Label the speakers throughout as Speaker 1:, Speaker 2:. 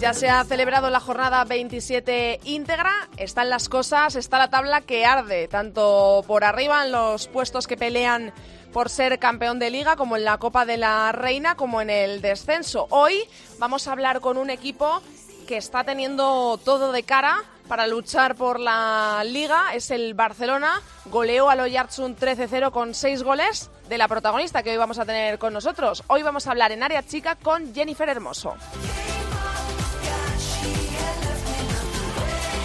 Speaker 1: Ya se ha celebrado la jornada 27 íntegra, están las cosas, está la tabla que arde, tanto por arriba en los puestos que pelean por ser campeón de liga, como en la Copa de la Reina, como en el descenso. Hoy vamos a hablar con un equipo que está teniendo todo de cara para luchar por la liga. Es el Barcelona. Goleó al Oyarzun 13-0 con seis goles de la protagonista que hoy vamos a tener con nosotros. Hoy vamos a hablar en área chica con Jennifer Hermoso.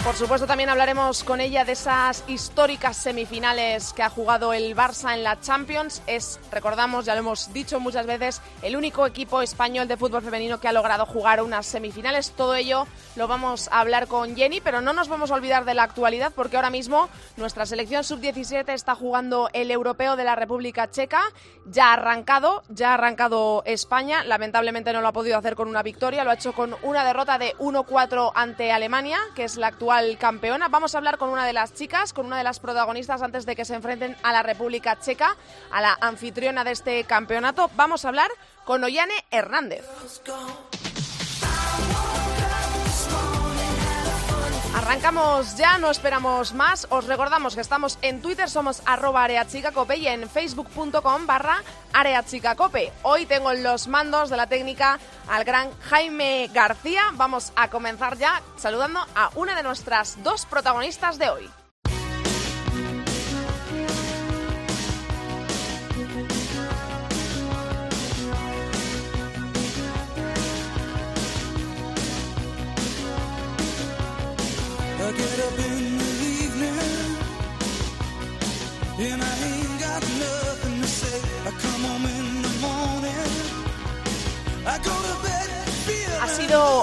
Speaker 1: Por supuesto, también hablaremos con ella de esas históricas semifinales que ha jugado el Barça en la Champions. Es, recordamos, ya lo hemos dicho muchas veces, el único equipo español de fútbol femenino que ha logrado jugar unas semifinales. Todo ello lo vamos a hablar con Jenny, pero no nos vamos a olvidar de la actualidad porque ahora mismo nuestra selección sub-17 está jugando el europeo de la República Checa. Ya ha arrancado, ya ha arrancado España. Lamentablemente no lo ha podido hacer con una victoria, lo ha hecho con una derrota de 1-4 ante Alemania, que es la actual campeona. Vamos a hablar con una de las chicas, con una de las protagonistas antes de que se enfrenten a la República Checa, a la anfitriona de este campeonato. Vamos a hablar con Ollane Hernández. Arrancamos ya, no esperamos más. Os recordamos que estamos en Twitter, somos arroba areachicacope y en facebook.com barra areachicacope. Hoy tengo en los mandos de la técnica al gran Jaime García. Vamos a comenzar ya saludando a una de nuestras dos protagonistas de hoy.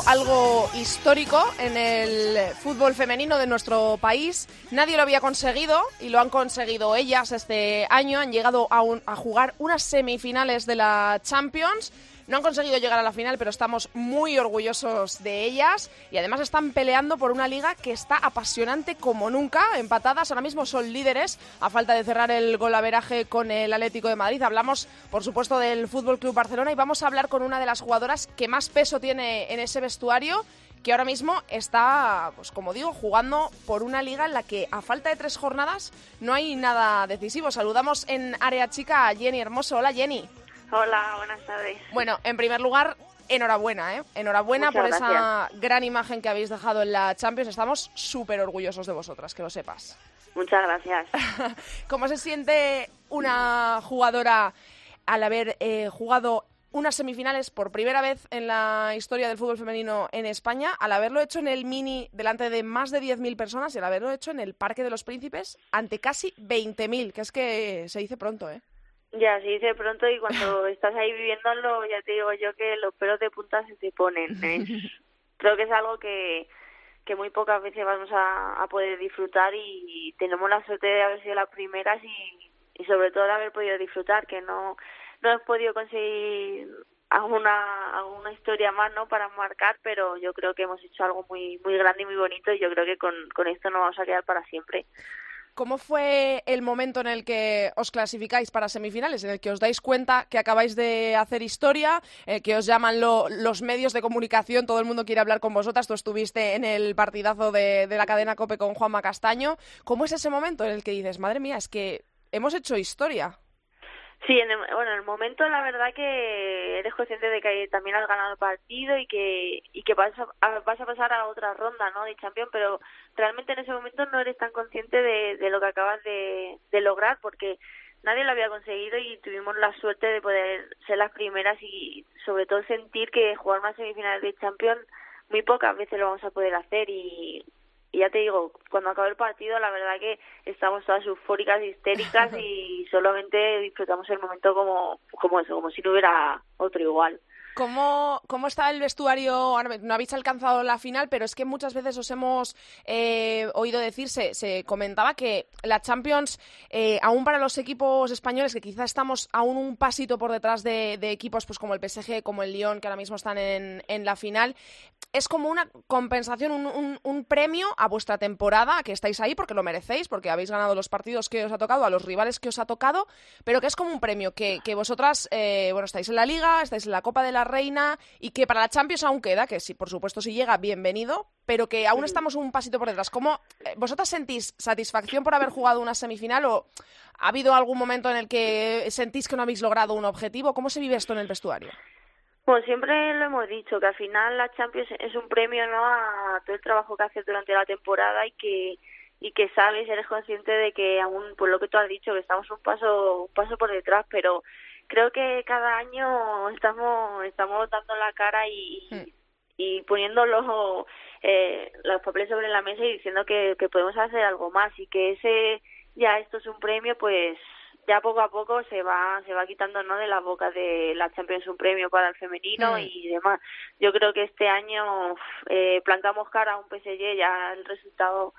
Speaker 1: Algo histórico en el fútbol femenino de nuestro país. Nadie lo había conseguido y lo han conseguido ellas este año. Han llegado a, jugar unas semifinales de la Champions no han conseguido llegar a la final, pero estamos muy orgullosos de ellas y además están peleando por una liga que está apasionante como nunca. Empatadas, ahora mismo son líderes a falta de cerrar el golaveraje con el Atlético de Madrid. Hablamos, por supuesto, del Fútbol Club Barcelona y vamos a hablar con una de las jugadoras que más peso tiene en ese vestuario que ahora mismo está, pues como digo, jugando por una liga en la que a falta de tres jornadas no hay nada decisivo. Saludamos en área chica a Jenny Hermoso. Hola Jenny.
Speaker 2: Hola, buenas tardes.
Speaker 1: Bueno, en primer lugar, enhorabuena, ¿eh? Enhorabuena por esa gran imagen que habéis dejado en la Champions. Estamos súper orgullosos de vosotras, que lo sepas.
Speaker 2: Muchas gracias.
Speaker 1: ¿Cómo se siente una jugadora al haber eh, jugado unas semifinales por primera vez en la historia del fútbol femenino en España, al haberlo hecho en el Mini delante de más de 10.000 personas y al haberlo hecho en el Parque de los Príncipes ante casi 20.000, que es que se dice pronto, ¿eh?
Speaker 2: Ya, se dice pronto y cuando estás ahí viviéndolo, ya te digo yo que los pelos de punta se te ponen. ¿eh? Creo que es algo que, que muy pocas veces vamos a, a, poder disfrutar y tenemos la suerte de haber sido las primeras y, y sobre todo de haber podido disfrutar, que no, no hemos podido conseguir alguna, alguna historia más no para marcar, pero yo creo que hemos hecho algo muy, muy grande y muy bonito y yo creo que con, con esto nos vamos a quedar para siempre.
Speaker 1: ¿Cómo fue el momento en el que os clasificáis para semifinales, en el que os dais cuenta que acabáis de hacer historia, eh, que os llaman lo, los medios de comunicación, todo el mundo quiere hablar con vosotras, tú estuviste en el partidazo de, de la cadena COPE con Juanma Castaño. ¿Cómo es ese momento en el que dices, madre mía, es que hemos hecho historia?
Speaker 2: Sí, en el, bueno, en el momento la verdad que eres consciente de que también has ganado el partido y que y que vas a, vas a pasar a otra ronda, ¿no? De Champions, pero realmente en ese momento no eres tan consciente de, de lo que acabas de, lograr porque nadie lo había conseguido y tuvimos la suerte de poder ser las primeras y sobre todo sentir que jugar una semifinal de Champions muy pocas veces lo vamos a poder hacer y y ya te digo, cuando acabó el partido, la verdad que estamos todas eufóricas, histéricas y solamente disfrutamos el momento como, como eso, como si no hubiera otro igual.
Speaker 1: ¿Cómo, ¿Cómo está el vestuario? No habéis alcanzado la final, pero es que muchas veces os hemos eh, oído decir, se, comentaba que la Champions, eh, aún para los equipos españoles, que quizás estamos aún un pasito por detrás de, equipos pues como el PSG, como el Lyon, que ahora mismo están en, en la final, es como una compensación, un, un, premio a vuestra temporada, que estáis ahí porque lo merecéis, porque habéis ganado los partidos que os ha tocado, a los rivales que os ha tocado, pero que es como un premio, que, que vosotras, eh, bueno, estáis en la Liga, estáis en la Copa de la Reina, y que para la Champions aún queda, que sí, por supuesto, si llega, bienvenido, pero que aún estamos un pasito por detrás. ¿Cómo eh, vosotras sentís satisfacción por haber jugado una semifinal o ha habido algún momento en el que sentís que no habéis logrado un objetivo? ¿Cómo se vive esto en el vestuario?
Speaker 2: Pues siempre lo hemos dicho, que al final la Champions es un premio ¿no? a todo el trabajo que haces durante la temporada y que y que sabes, eres consciente de que aún, por lo que tú has dicho, que estamos un paso, un paso por detrás, pero creo que cada año estamos, estamos dando la cara y, hmm. y poniendo los, eh, los papeles sobre la mesa y diciendo que, que podemos hacer algo más y que ese, ya esto es un premio, pues ya poco a poco se va se va quitando no de la boca de la Champions un premio para el femenino mm. y demás yo creo que este año eh, plantamos cara a un PSG ya el resultado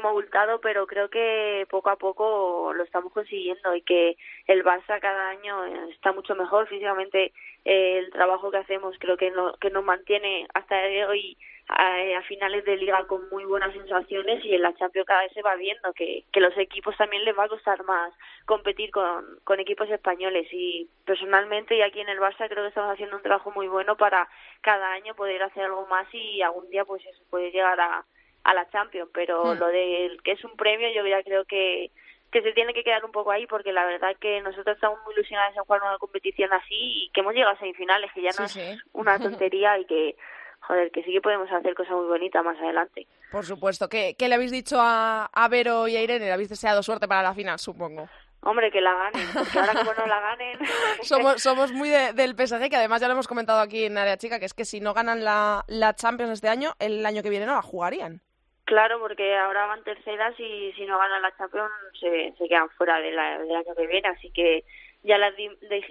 Speaker 2: fue multado pero creo que poco a poco lo estamos consiguiendo y que el Barça cada año está mucho mejor físicamente eh, el trabajo que hacemos creo que no, que nos mantiene hasta hoy a, finales de liga con muy buenas sensaciones y en la Champions cada vez se va viendo que, que los equipos también les va a costar más competir con, con equipos españoles. Y personalmente y aquí en el Barça creo que estamos haciendo un trabajo muy bueno para cada año poder hacer algo más y algún día pues eso puede llegar a, a la Champions pero hmm. lo de que es un premio yo ya creo que que se tiene que quedar un poco ahí porque la verdad que nosotros estamos muy ilusionados en jugar una competición así y que hemos llegado a semifinales que ya no es una tontería y que joder, que sí que podemos hacer cosas muy bonitas más adelante.
Speaker 1: Por supuesto. ¿Qué, qué le habéis dicho a, a, Vero y a Irene? ¿Le habéis deseado suerte para la final, supongo?
Speaker 2: Hombre, que la ganen, porque ahora como no la ganen...
Speaker 1: somos, somos muy del PSG, que además ya lo hemos comentado aquí en Área Chica, que es que si no ganan la, la Champions este año, el año que viene no la jugarían.
Speaker 2: Claro, porque ahora van terceras y si no ganan la Champions se, se quedan fuera del año que viene, así que ya les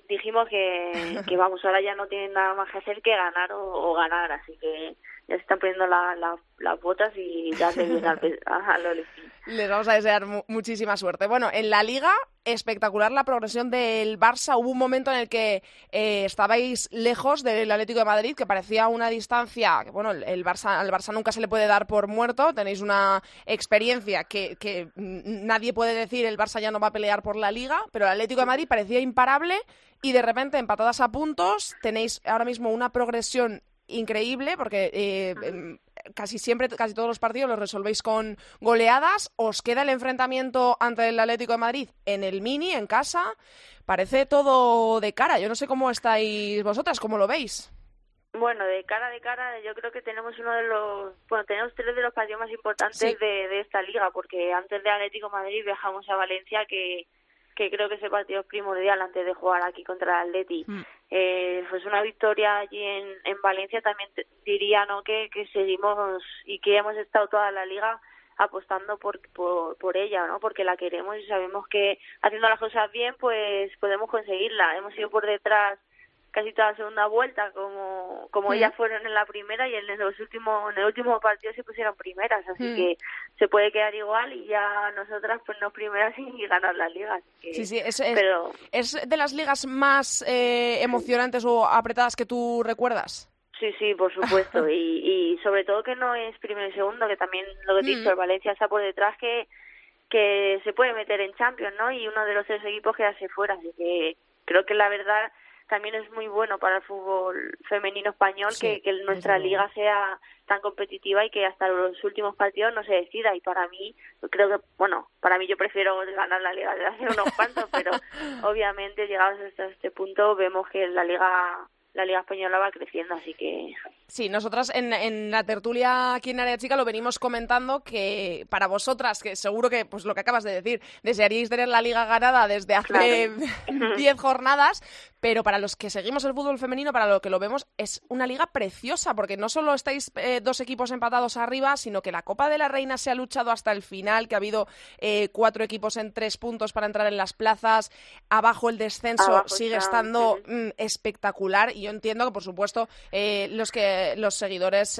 Speaker 2: dijimos que, que, vamos, ahora ya no tienen nada más que hacer que ganar o, ganar, así que ya se están poniendo las botas y ya se viene al, al
Speaker 1: Les vamos a desear muchísima suerte. Bueno, en la Liga, espectacular la progresión del Barça. Hubo un momento en el que eh, estabais lejos del Atlético de Madrid, que parecía una distancia. Bueno, el Barça, al Barça nunca se le puede dar por muerto. Tenéis una experiencia que, que nadie puede decir el Barça ya no va a pelear por la Liga, pero el Atlético de Madrid parecía imparable y de repente empatadas a puntos. Tenéis ahora mismo una progresión increíble porque eh, em, casi siempre, casi todos los partidos los resolvéis con goleadas. Os queda el enfrentamiento ante el Atlético de Madrid en el mini, en casa. Parece todo de cara. Yo no sé cómo estáis vosotras, cómo lo veis.
Speaker 2: Bueno, de cara de cara, yo creo que tenemos uno de los, bueno, tenemos tres de los partidos más importantes de, de, esta liga, porque antes de Atlético Madrid viajamos a Valencia, que que creo que ese partido es primordial antes de jugar aquí contra el Atleti. Mm. Eh, pues una victoria allí en, en Valencia también diría no que, que seguimos y que hemos estado toda la liga apostando por, por, por ella, ¿no? Porque la queremos y sabemos que haciendo las cosas bien, pues podemos conseguirla. Hemos ido por detrás casi toda la segunda vuelta como como ellas fueron en la primera y en los últimos en el último partido se pusieron primeras así que se puede quedar igual y ya nosotras pues no primeras y ganar las ligas
Speaker 1: sí sí es, es, de las ligas más eh, emocionantes o apretadas que tú recuerdas
Speaker 2: Sí, sí, por supuesto. y, y sobre todo que no es primero y segundo, que también lo que he dicho, el Valencia está por detrás, que, que se puede meter en Champions, ¿no? Y uno de los tres equipos quedarse fuera. Así que creo que la verdad también es muy bueno para el fútbol femenino español que, que, nuestra liga sea tan competitiva y que hasta los últimos partidos no se decida. Y para mí creo que bueno para mí yo prefiero ganar la liga de hace unos cuantos pero obviamente llegados hasta este punto vemos que la liga la Liga Española va creciendo, así que...
Speaker 1: Sí, nosotras en, en, la tertulia aquí en Área Chica lo venimos comentando que para vosotras, que seguro que, pues lo que acabas de decir, desearíais tener la Liga ganada desde hace 10 jornadas, pero para los que seguimos el fútbol femenino, para lo que lo vemos, es una liga preciosa, porque no solo estáis eh, dos equipos empatados arriba, sino que la Copa de la Reina se ha luchado hasta el final, que ha habido eh, cuatro equipos en tres puntos para entrar en las plazas, abajo el descenso sigue estando mm, espectacular, y yo entiendo que, por supuesto, eh, los que los seguidores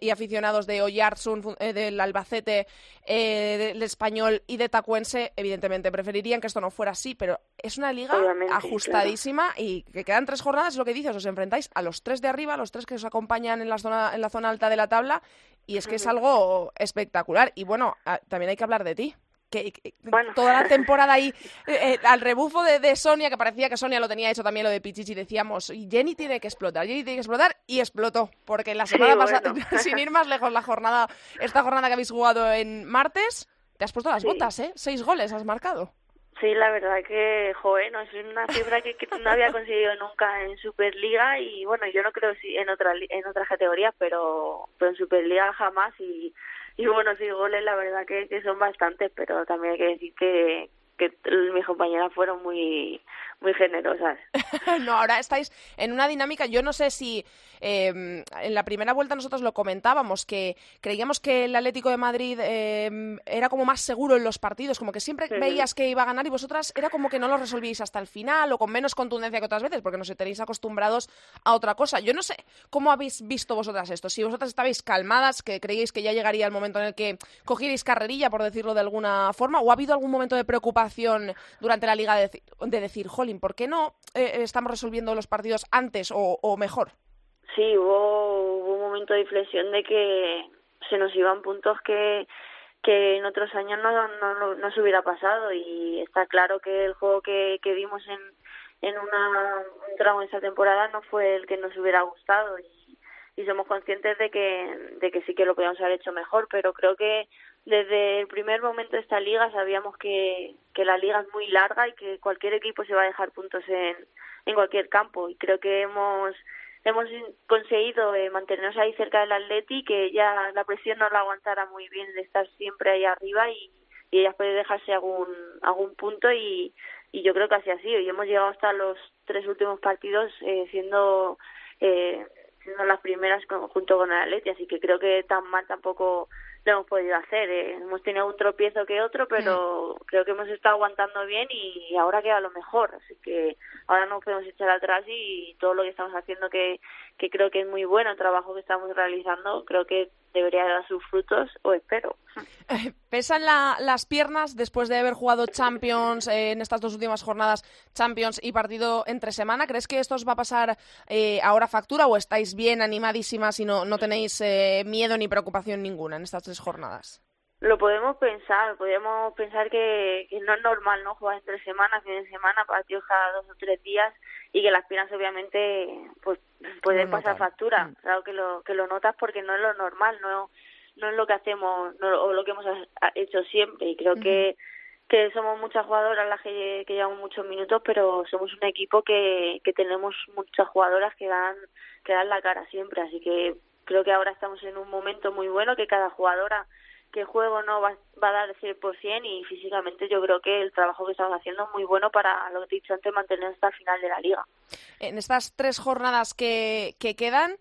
Speaker 1: y aficionados de Oyartsun, del Albacete, del Español y de Tacuense, evidentemente preferirían que esto no fuera así, pero es una liga ajustadísima y que quedan tres jornadas, es lo que dices, os enfrentáis a los tres de arriba, a los tres que os acompañan en la zona, en la zona alta de la tabla, y es que es algo espectacular. Y bueno, también hay que hablar de ti. Que, toda la temporada ahí eh, eh, al rebufo de, Sonia, que parecía que Sonia lo tenía hecho también lo de Pichichi, decíamos, Jenny tiene que explotar, Jenny tiene que explotar, y explotó, porque la semana pasada, sin ir más lejos, la jornada, esta jornada que habéis jugado en martes, te has puesto las botas, ¿eh? Seis goles has marcado.
Speaker 2: Sí, la verdad que, joder, no, es una cifra que, no había conseguido nunca en Superliga y bueno, yo no creo si en otra en otras categorías, pero, pero en Superliga jamás y, y bueno, sí, goles la verdad que, que son bastantes, pero también hay que decir que, que mis compañeras fueron muy muy generosas.
Speaker 1: no, ahora estáis en una dinámica, yo no sé si em, en la primera vuelta nosotros lo comentábamos, que creíamos que el Atlético de Madrid em, era como más seguro en los partidos, como que siempre veías que iba a ganar y vosotras era como que no lo resolvíais hasta el final o con menos contundencia que otras veces, porque no sé, tenéis acostumbrados a otra cosa. Yo no sé cómo habéis visto vosotras esto, si vosotras estabais calmadas, que creíais que ya llegaría el momento en el que cogierais carrerilla, por decirlo de alguna forma, o ha habido algún momento de preocupación durante la liga de, de decir, jolín, ¿por qué no eh, estamos resolviendo los partidos antes o, mejor?
Speaker 2: Sí, hubo, un momento de inflexión de que se nos iban puntos que, que en otros años no, no, no, se hubiera pasado y está claro que el juego que, que vimos en, en una, un tramo de esa temporada no fue el que nos hubiera gustado y, y somos conscientes de que, de que sí que lo podíamos haber hecho mejor, pero creo que desde el primer momento de esta liga sabíamos que, que la liga es muy larga y que cualquier equipo se va a dejar puntos en, en cualquier campo. Y creo que hemos hemos conseguido eh, mantenernos ahí cerca del Atleti que ya la presión no la aguantara muy bien de estar siempre ahí arriba y, y ella puede dejarse algún algún punto y, y yo creo que así ha sido. Y hemos llegado hasta los tres últimos partidos eh, siendo eh, siendo las primeras junto con el Atleti así que creo que tan mal tampoco lo hemos podido hacer. Eh. Hemos tenido un tropiezo que otro, pero mm. creo que hemos estado aguantando bien y ahora queda lo mejor. Así que ahora no podemos echar atrás y todo lo que estamos haciendo, que, que creo que es muy bueno el trabajo que estamos realizando, creo que debería dar sus frutos, o espero.
Speaker 1: ¿Pesan las piernas después de haber jugado Champions eh, en estas dos últimas jornadas, Champions y partido entre semana? ¿Crees que esto os va a pasar eh, ahora factura o estáis bien animadísimas y no, no tenéis eh, miedo ni preocupación ninguna en estas tres jornadas?
Speaker 2: Lo podemos pensar, podemos pensar que, que no es normal no jugar entre semanas, fin de semana, partidos cada dos o tres días y que las piernas obviamente pues pueden pasar factura. Mm. Claro que lo, que lo notas porque no es lo normal, no, no es lo que hacemos o lo que hemos hecho siempre. Y creo que que somos muchas jugadoras las que, que llevamos muchos minutos, pero somos un equipo que, que tenemos muchas jugadoras que dan, que dan la cara siempre, así que creo que ahora estamos en un momento muy bueno, que cada jugadora que juego no va, va a dar el 100% y físicamente yo creo que el trabajo que estamos haciendo es muy bueno para, lo que he dicho antes, mantener hasta el final de la liga.
Speaker 1: En estas tres jornadas que, que quedan,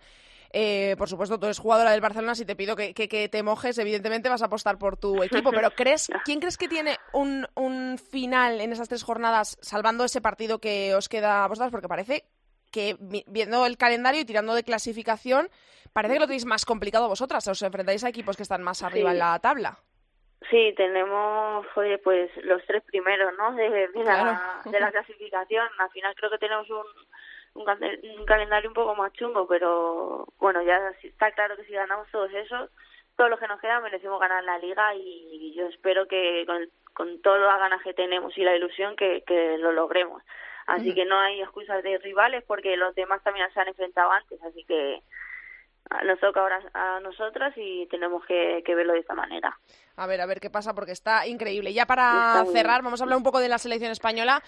Speaker 1: eh, por supuesto, tú eres jugadora del Barcelona, si te pido que, que, te mojes, evidentemente vas a apostar por tu equipo, pero ¿crees, ¿quién crees que tiene un, un final en esas tres jornadas, salvando ese partido que os queda a vosotras? Porque parece que viendo el calendario y tirando de clasificación, parece que lo tenéis más complicado vosotras. Os enfrentáis a equipos que están más arriba en la tabla.
Speaker 2: Sí, tenemos, oye, pues los tres primeros, ¿no? De, de, la, de la clasificación. Al final creo que tenemos un, un, calendario un poco más chungo, pero bueno, ya está claro que si ganamos todos esos, todo lo que nos queda merecemos ganar la liga y yo espero que con, con todo la ganas que tenemos y la ilusión que, que lo logremos. Así que no hay excusas de rivales porque los demás también se han enfrentado antes, así que nos toca ahora a nosotras y tenemos que, verlo de esta manera.
Speaker 1: A ver, a ver qué pasa, porque está increíble. Ya para cerrar, vamos a hablar un poco de la selección española.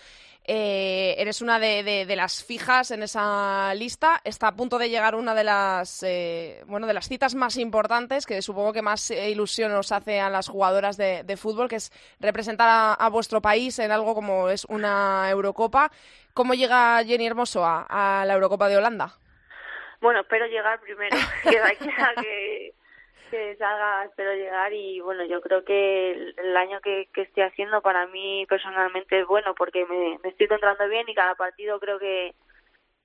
Speaker 1: Eh, eres una de, las fijas en esa lista. Está a punto de llegar una de las, eh, bueno, de las citas más importantes, que supongo que más ilusión os hace a las jugadoras de, fútbol, que es representar a, vuestro país en algo como es una Eurocopa. ¿Cómo llega Jenny Hermoso a, la Eurocopa de Holanda?
Speaker 2: Bueno, espero llegar primero, que, que, que salga, espero llegar y bueno, yo creo que el, año que, que, estoy haciendo para mí personalmente es bueno porque me, estoy encontrando bien y cada partido creo que,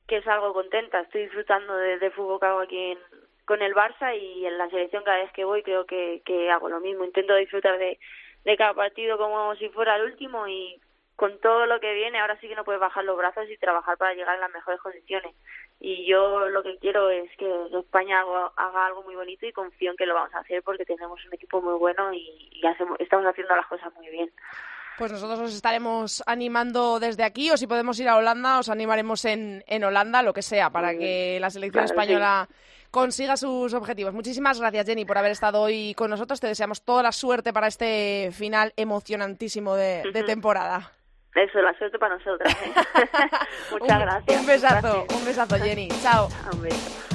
Speaker 2: que es algo contenta. Estoy disfrutando de fútbol que hago aquí en, con el Barça y en la selección cada vez que voy creo que, que hago lo mismo. Intento disfrutar de, de cada partido como si fuera el último y con todo lo que viene ahora sí que no puedes bajar los brazos y trabajar para llegar en las mejores condiciones. Y yo lo que quiero es que España haga, algo muy bonito y confío en que lo vamos a hacer porque tenemos un equipo muy bueno y, y hacemos, estamos haciendo las cosas muy bien.
Speaker 1: Pues nosotros os estaremos animando desde aquí, o si podemos ir a Holanda, os animaremos en, en Holanda, lo que sea, para que la selección española consiga sus objetivos. Muchísimas gracias, Jenny, por haber estado hoy con nosotros. Te deseamos toda la suerte para este final emocionantísimo de, temporada.
Speaker 2: Eso, la suerte para nosotras. ¿eh? Muchas gracias.
Speaker 1: Un besazo, un besazo, Jenny. Chao.
Speaker 2: Un beso.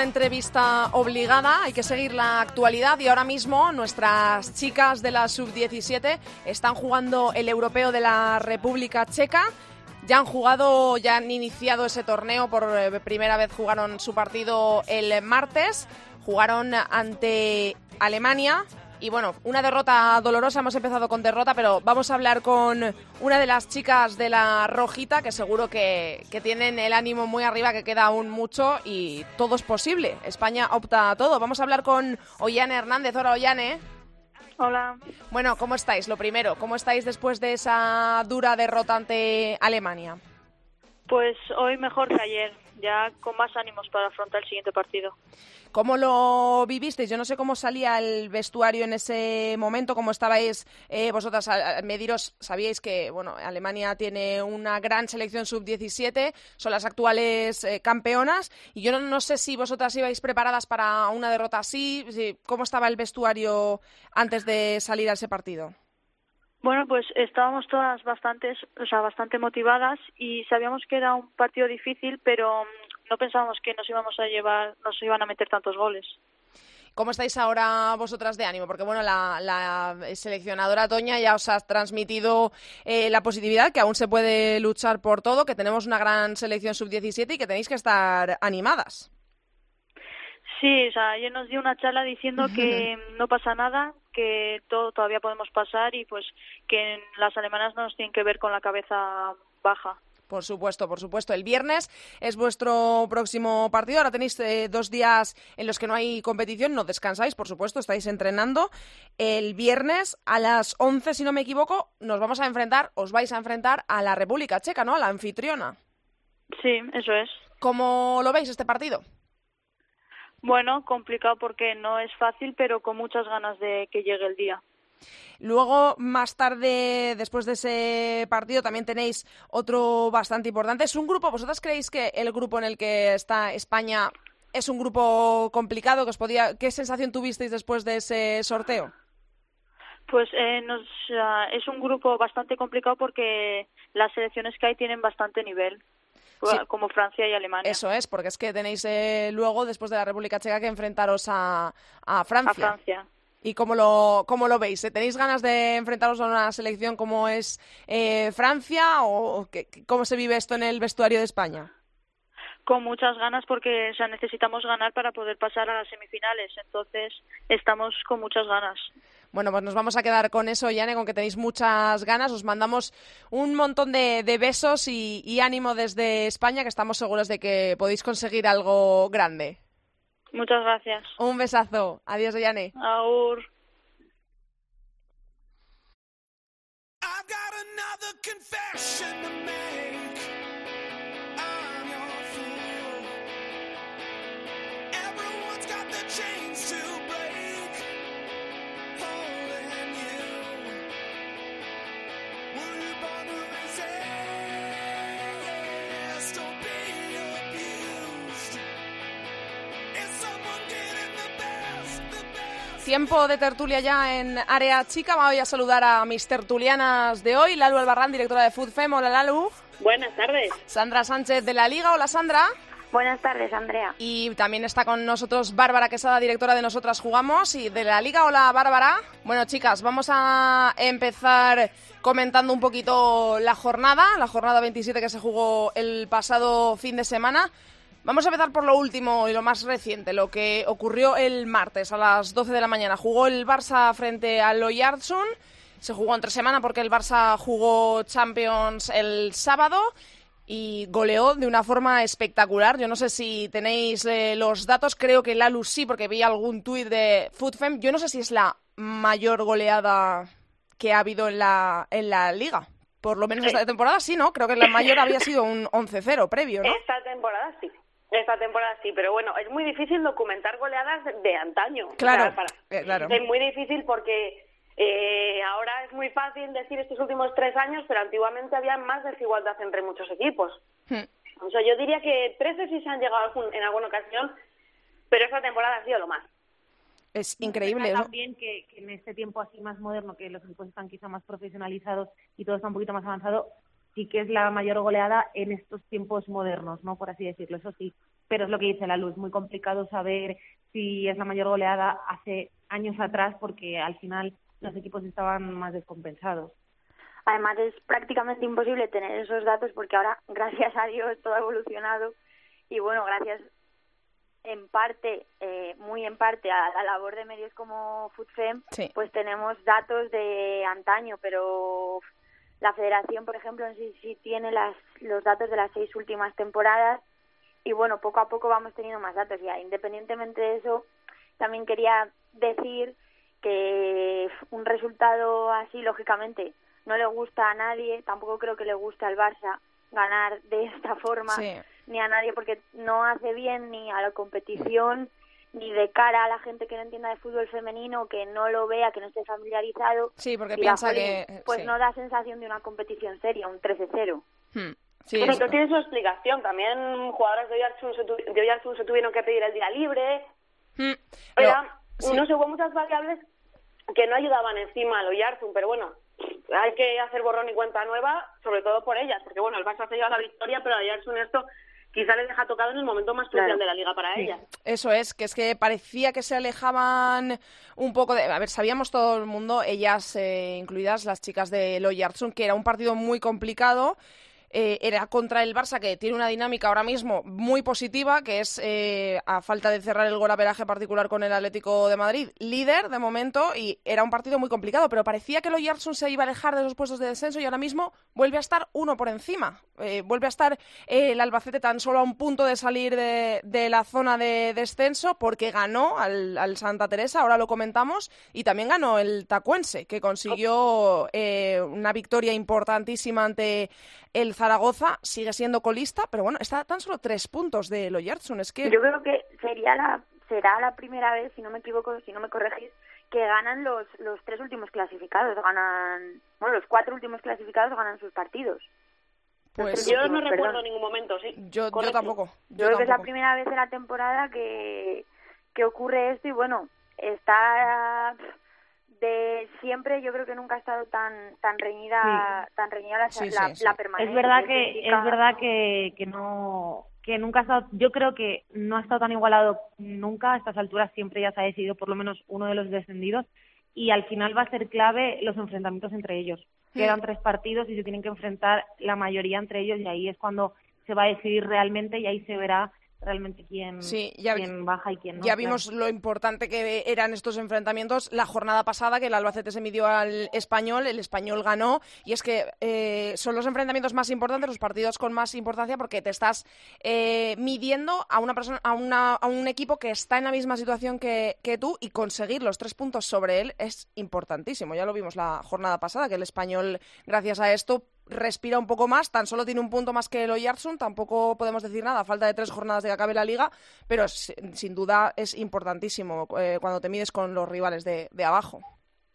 Speaker 1: Una entrevista obligada, hay que seguir la actualidad y ahora mismo nuestras chicas de la sub-17 están jugando el europeo de la República Checa. Ya han jugado, ya han iniciado ese torneo, por eh, primera vez jugaron su partido el martes, jugaron ante Alemania, y bueno, una derrota dolorosa, hemos empezado con derrota, pero vamos a hablar con una de las chicas de la Rojita, que seguro que, tienen el ánimo muy arriba, que queda aún mucho y todo es posible. España opta a todo. Vamos a hablar con Ollane Hernández. Hola, Ollane.
Speaker 3: Hola.
Speaker 1: Bueno, ¿cómo estáis? Lo primero, ¿cómo estáis después de esa dura derrota ante Alemania?
Speaker 3: Pues hoy mejor que ayer, ya con más ánimos para afrontar el siguiente partido.
Speaker 1: ¿Cómo lo vivisteis? Yo no sé cómo salía el vestuario en ese momento, cómo estabais eh, vosotras a mediros. Sabíais que bueno, Alemania tiene una gran selección sub-17, son las actuales eh, campeonas, y yo no, sé si vosotras ibais preparadas para una derrota así. ¿Cómo estaba el vestuario antes de salir a ese partido?
Speaker 3: Bueno, pues estábamos todas bastante, o sea, bastante motivadas y sabíamos que era un partido difícil, pero no pensábamos que nos íbamos a llevar, nos iban a meter tantos goles.
Speaker 1: ¿Cómo estáis ahora vosotras de ánimo? Porque bueno, la, seleccionadora Toña ya os ha transmitido eh, la positividad, que aún se puede luchar por todo, que tenemos una gran selección sub-17 y que tenéis que estar animadas.
Speaker 3: Sí, o sea, ayer nos dio una charla diciendo que no pasa nada, que todo todavía podemos pasar y pues que las alemanas no nos tienen que ver con la cabeza baja.
Speaker 1: Por supuesto, por supuesto. El viernes es vuestro próximo partido. Ahora tenéis eh, dos días en los que no hay competición. No descansáis, por supuesto, estáis entrenando. El viernes a las 11, si no me equivoco, nos vamos a enfrentar, os vais a enfrentar a la República Checa, ¿no? A la anfitriona.
Speaker 3: Sí, eso es.
Speaker 1: ¿Cómo lo veis este partido?
Speaker 3: Bueno, complicado porque no es fácil, pero con muchas ganas de que llegue el día.
Speaker 1: Luego, más tarde, después de ese partido, también tenéis otro bastante importante. Es un grupo, ¿vosotras creéis que el grupo en el que está España es un grupo complicado? Que os podía... ¿Qué sensación tuvisteis después de ese sorteo?
Speaker 3: Pues eh, nos, es un grupo bastante complicado porque las selecciones que hay tienen bastante nivel. Como Francia y Alemania.
Speaker 1: Eso es, porque es que tenéis eh, luego, después de la República Checa, que enfrentaros a, a Francia.
Speaker 3: A Francia.
Speaker 1: ¿Y cómo lo, cómo lo veis? ¿Tenéis ganas de enfrentaros a una selección como es eh, Francia o cómo se vive esto en el vestuario de España?
Speaker 3: Con muchas ganas porque o necesitamos ganar para poder pasar a las semifinales. Entonces estamos con muchas ganas.
Speaker 1: Bueno, pues nos vamos a quedar con eso, Yane, con que tenéis muchas ganas. Os mandamos un montón de, besos y, y ánimo desde España, que estamos seguros de que podéis conseguir algo grande.
Speaker 3: Muchas gracias.
Speaker 1: Un besazo. Adiós, Yane.
Speaker 3: Aur.
Speaker 4: I've got another confession to make.
Speaker 1: Tiempo de tertulia ya en área chica. Voy a saludar a mis tertulianas de hoy. Lalu Albarrán, directora de FoodFem. Hola, Lalu.
Speaker 5: Buenas tardes.
Speaker 1: Sandra Sánchez de la Liga. Hola, Sandra.
Speaker 6: Buenas tardes, Andrea.
Speaker 1: Y también está con nosotros Bárbara Quesada, directora de Nosotras Jugamos y de la Liga. Hola, Bárbara. Bueno, chicas, vamos a empezar comentando un poquito la jornada, la jornada 27 que se jugó el pasado fin de semana. Vamos a empezar por lo último y lo más reciente, lo que ocurrió el martes a las 12 de la mañana. Jugó el Barça frente al Oyarzun. Se jugó entre semana porque el Barça jugó Champions el sábado y goleó de una forma espectacular. Yo no sé si tenéis eh, los datos, creo que Lalu sí, porque vi algún tuit de Foodfem. Yo no sé si es la mayor goleada que ha habido en la, en la liga. Por lo menos esta temporada sí, ¿no? Creo que la mayor había sido un 11-0 previo, ¿no?
Speaker 5: Esta temporada sí. Esta temporada sí, pero bueno, es muy difícil documentar goleadas de, de antaño.
Speaker 1: Claro,
Speaker 5: O sea, para-
Speaker 1: eh, claro.
Speaker 5: Es muy difícil porque eh, ahora es muy fácil decir estos últimos tres años, pero antiguamente había más desigualdad entre muchos equipos.
Speaker 1: Hmm.
Speaker 5: O sea, yo diría que 13 sí se han llegado en alguna ocasión, pero esta temporada ha sido lo más.
Speaker 1: Es increíble. ¿no?
Speaker 7: también que, que en este tiempo así más moderno, que los equipos están quizá más profesionalizados y todo está un poquito más avanzado, sí que es la mayor goleada en estos tiempos modernos, ¿no? Por así decirlo, eso sí. Pero es lo que dice la luz, muy complicado saber si es la mayor goleada hace años atrás porque al final los equipos estaban más descompensados.
Speaker 6: Además es prácticamente imposible tener esos datos porque ahora, gracias a Dios, todo ha evolucionado y bueno, gracias en parte, eh, muy en parte a la labor de medios como FoodFem,
Speaker 1: Sí.
Speaker 6: pues tenemos datos de antaño, pero la federación, por ejemplo, sí, sí tiene las, los datos de las seis últimas temporadas y bueno, poco a poco vamos teniendo más datos. Ya, independientemente de eso, también quería decir que un resultado así, lógicamente, no le gusta a nadie, tampoco creo que le guste al Barça ganar de esta forma,
Speaker 1: Sí.
Speaker 6: ni a nadie, porque no hace bien ni a la competición, ni de cara a la gente que no entienda de fútbol femenino, que no lo vea, que no esté familiarizado.
Speaker 1: Sí, porque piensa
Speaker 6: "Jolín,
Speaker 1: que...
Speaker 6: Pues
Speaker 1: sí.
Speaker 6: no da sensación de una competición seria, un 13-0.
Speaker 1: Hmm. Sí,
Speaker 5: Bueno,
Speaker 1: es-
Speaker 5: esto tiene su explicación. También jugadoras de Oyarzún se, tu- de Oyarzún se tuvieron que pedir el día libre.
Speaker 1: Hmm.
Speaker 5: Era,
Speaker 1: Pero- sí.
Speaker 5: no sé, hubo muchas variables que no ayudaban encima al Oyarzún, pero bueno, hay que hacer borrón y cuenta nueva, sobre todo por ellas, porque bueno, el Barça se lleva la victoria, pero a Oyarzún esto quizá les deja tocado en el momento más crucial
Speaker 6: Claro.
Speaker 5: de la liga para ellas.
Speaker 1: Eso es, que es que parecía que se alejaban un poco de... A ver, sabíamos todo el mundo, ellas eh, incluidas las chicas de Loyartsun, que era un partido muy complicado. Eh, era contra el Barça, que tiene una dinámica ahora mismo muy positiva, que es, eh, a falta de cerrar el golaveraje particular con el Atlético de Madrid, líder de momento, y era un partido muy complicado, pero parecía que Loyartsun se iba a alejar de los puestos de descenso y ahora mismo vuelve a estar uno por encima. Eh, vuelve a estar eh, el Albacete tan solo a un punto de salir de, de la zona de descenso porque ganó al, al Santa Teresa, ahora lo comentamos, y también ganó el Tacuense, que consiguió eh, una victoria importantísima ante el Zaragoza, sigue siendo colista, pero bueno, está a tan solo tres puntos de Loyartsun, es que...
Speaker 6: Yo creo que sería la será la primera vez, si no me equivoco, si no me corregís, que ganan los los tres últimos clasificados, ganan, bueno, los cuatro últimos clasificados ganan sus partidos.
Speaker 1: Pues
Speaker 5: Yo no
Speaker 6: Perdón.
Speaker 5: recuerdo ningún momento, sí.
Speaker 1: yo, tampoco.
Speaker 6: Yo,
Speaker 1: Yo
Speaker 6: creo que es la primera vez en la temporada que, que ocurre esto y bueno, está de siempre, yo creo que nunca ha estado tan tan reñida tan reñida la,
Speaker 1: Sí,
Speaker 6: la,
Speaker 1: sí, sí.
Speaker 6: la permanencia.
Speaker 7: Es verdad que es verdad que, que no que nunca ha estado yo creo que no ha estado tan igualado nunca a estas alturas siempre ya se ha decidido por lo menos uno de los descendidos y al final va a ser clave los enfrentamientos entre ellos quedan tres partidos y se tienen que enfrentar la mayoría entre ellos y ahí es cuando se va a decidir realmente y ahí se verá realmente quién,
Speaker 1: Sí, ya
Speaker 7: quién baja y quién no
Speaker 1: ya
Speaker 7: claro.
Speaker 1: vimos lo importante que eran estos enfrentamientos la jornada pasada, que el Albacete se midió al español, el español ganó, y es que eh, son los enfrentamientos más importantes, los partidos con más importancia, porque te estás eh, midiendo a una persona, a, una, a un equipo que está en la misma situación que, que tú y conseguir los tres puntos sobre él es importantísimo. Ya lo vimos la jornada pasada, que el español, gracias a esto, respira un poco más, tan solo tiene un punto más que el Oyarzún, tampoco podemos decir nada, falta de tres jornadas de que acabe la liga, pero si- sin duda es importantísimo eh, cuando te mides con los rivales de, de abajo.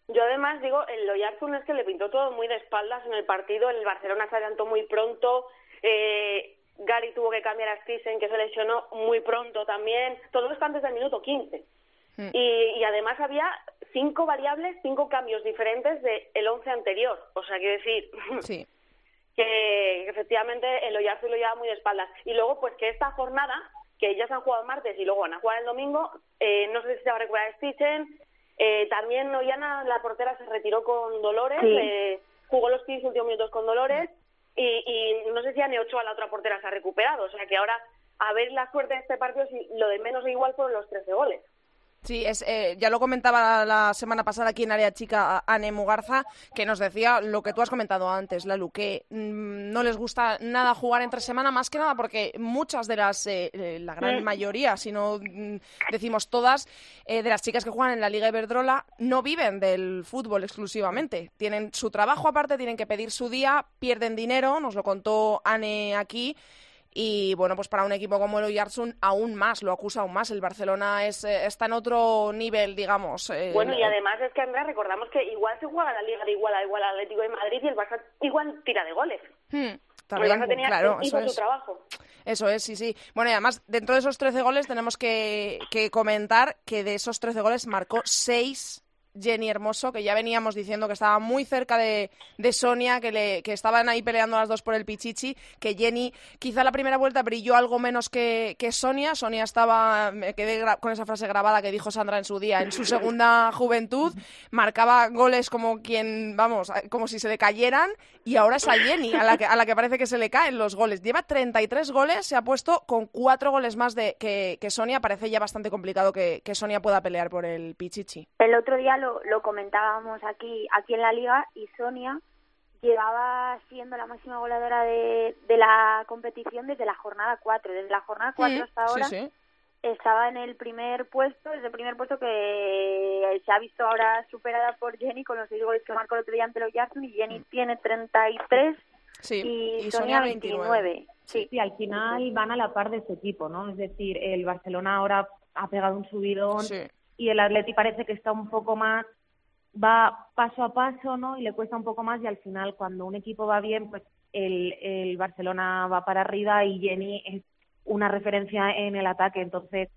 Speaker 5: Yo además digo, el Oyarzún es que le pintó todo muy de espaldas en el partido, el Barcelona se adelantó muy pronto, eh, Gary tuvo que cambiar a Stisen, que se lesionó muy pronto también, todo esto antes del minuto 15.
Speaker 1: Mm.
Speaker 5: Y, y además había cinco variables, cinco cambios diferentes del el once anterior. O sea, quiero decir
Speaker 1: Sí.
Speaker 5: que, efectivamente el Oyarzún lo lleva muy de espaldas. Y luego, pues que esta jornada, que ya se han jugado el martes y luego van a jugar el domingo, eh, no sé si se va a recuperar Stitchen. Eh, también Ollana, la portera, se retiró con dolores,
Speaker 2: Sí.
Speaker 5: eh, jugó los 15 últimos minutos con dolores. Y, y no sé si Ane Ochoa, la otra portera, se ha recuperado. O sea que ahora, a ver la suerte de este partido, si lo de menos e igual fueron los 13 goles.
Speaker 1: Sí, es, eh, ya lo comentaba la semana pasada aquí en Área Chica Anne Mugarza, que nos decía lo que tú has comentado antes, Lalu, que mm, no les gusta nada jugar entre semana, más que nada porque muchas de las, eh, eh, la gran
Speaker 5: Mm.
Speaker 1: mayoría, si no mm, decimos todas, eh, de las chicas que juegan en la Liga Iberdrola no viven del fútbol exclusivamente. Tienen su trabajo aparte, tienen que pedir su día, pierden dinero, nos lo contó Anne aquí. Y bueno, pues para un equipo como el Oyarzún aún más, lo acusa aún más. El Barcelona es, eh, está en otro nivel, digamos. eh,
Speaker 5: Bueno, y además es que, Andrea, recordamos que igual se juega la Liga de igual a igual al Atlético de Madrid y el Barça igual tira de goles.
Speaker 1: hmm,
Speaker 5: el
Speaker 1: también,
Speaker 5: Barça tenía,
Speaker 1: claro, eso
Speaker 5: su
Speaker 1: es.
Speaker 5: trabajo.
Speaker 1: Eso es, sí, sí. Bueno, y además, dentro de esos 13 goles tenemos que, que comentar que de esos 13 goles marcó 6 Jenny Hermoso, que ya veníamos diciendo que estaba muy cerca de, de Sonia, que, le, que estaban ahí peleando las dos por el Pichichi, que Jenny quizá la primera vuelta brilló algo menos que, que Sonia. Sonia estaba, me quedé con esa frase grabada que dijo Sandra en su día, en su segunda juventud, marcaba goles como quien, vamos, como si se le cayeran, y ahora es a Jenny, a la que, a la que parece que se le caen los goles. Lleva 33 goles, se ha puesto con cuatro goles más de que, que Sonia. Parece ya bastante complicado que, que Sonia pueda pelear por el Pichichi.
Speaker 6: El otro día lo, lo comentábamos aquí, aquí en la liga y Sonia llevaba siendo la máxima goleadora de, de la competición desde la jornada 4. Desde la jornada 4 hasta ahora
Speaker 1: Sí, sí.
Speaker 6: estaba en el primer puesto, desde el primer puesto que se ha visto ahora superada por Jenny con los seis goles que marcó el otro día ante los Jackson y Jenny tiene 33
Speaker 1: Sí,
Speaker 6: y,
Speaker 1: y
Speaker 6: Sonia
Speaker 1: Sonia
Speaker 6: 29. Sí.
Speaker 7: Sí, al final van a la par de este equipo, ¿no? Es decir, el Barcelona ahora ha pegado un subidón
Speaker 1: Sí.
Speaker 7: Y el Atleti parece que está un poco más, va paso a paso, ¿no? Y le cuesta un poco más y al final cuando un equipo va bien, pues el, el Barcelona va para arriba y Jenny es una referencia en el ataque, entonces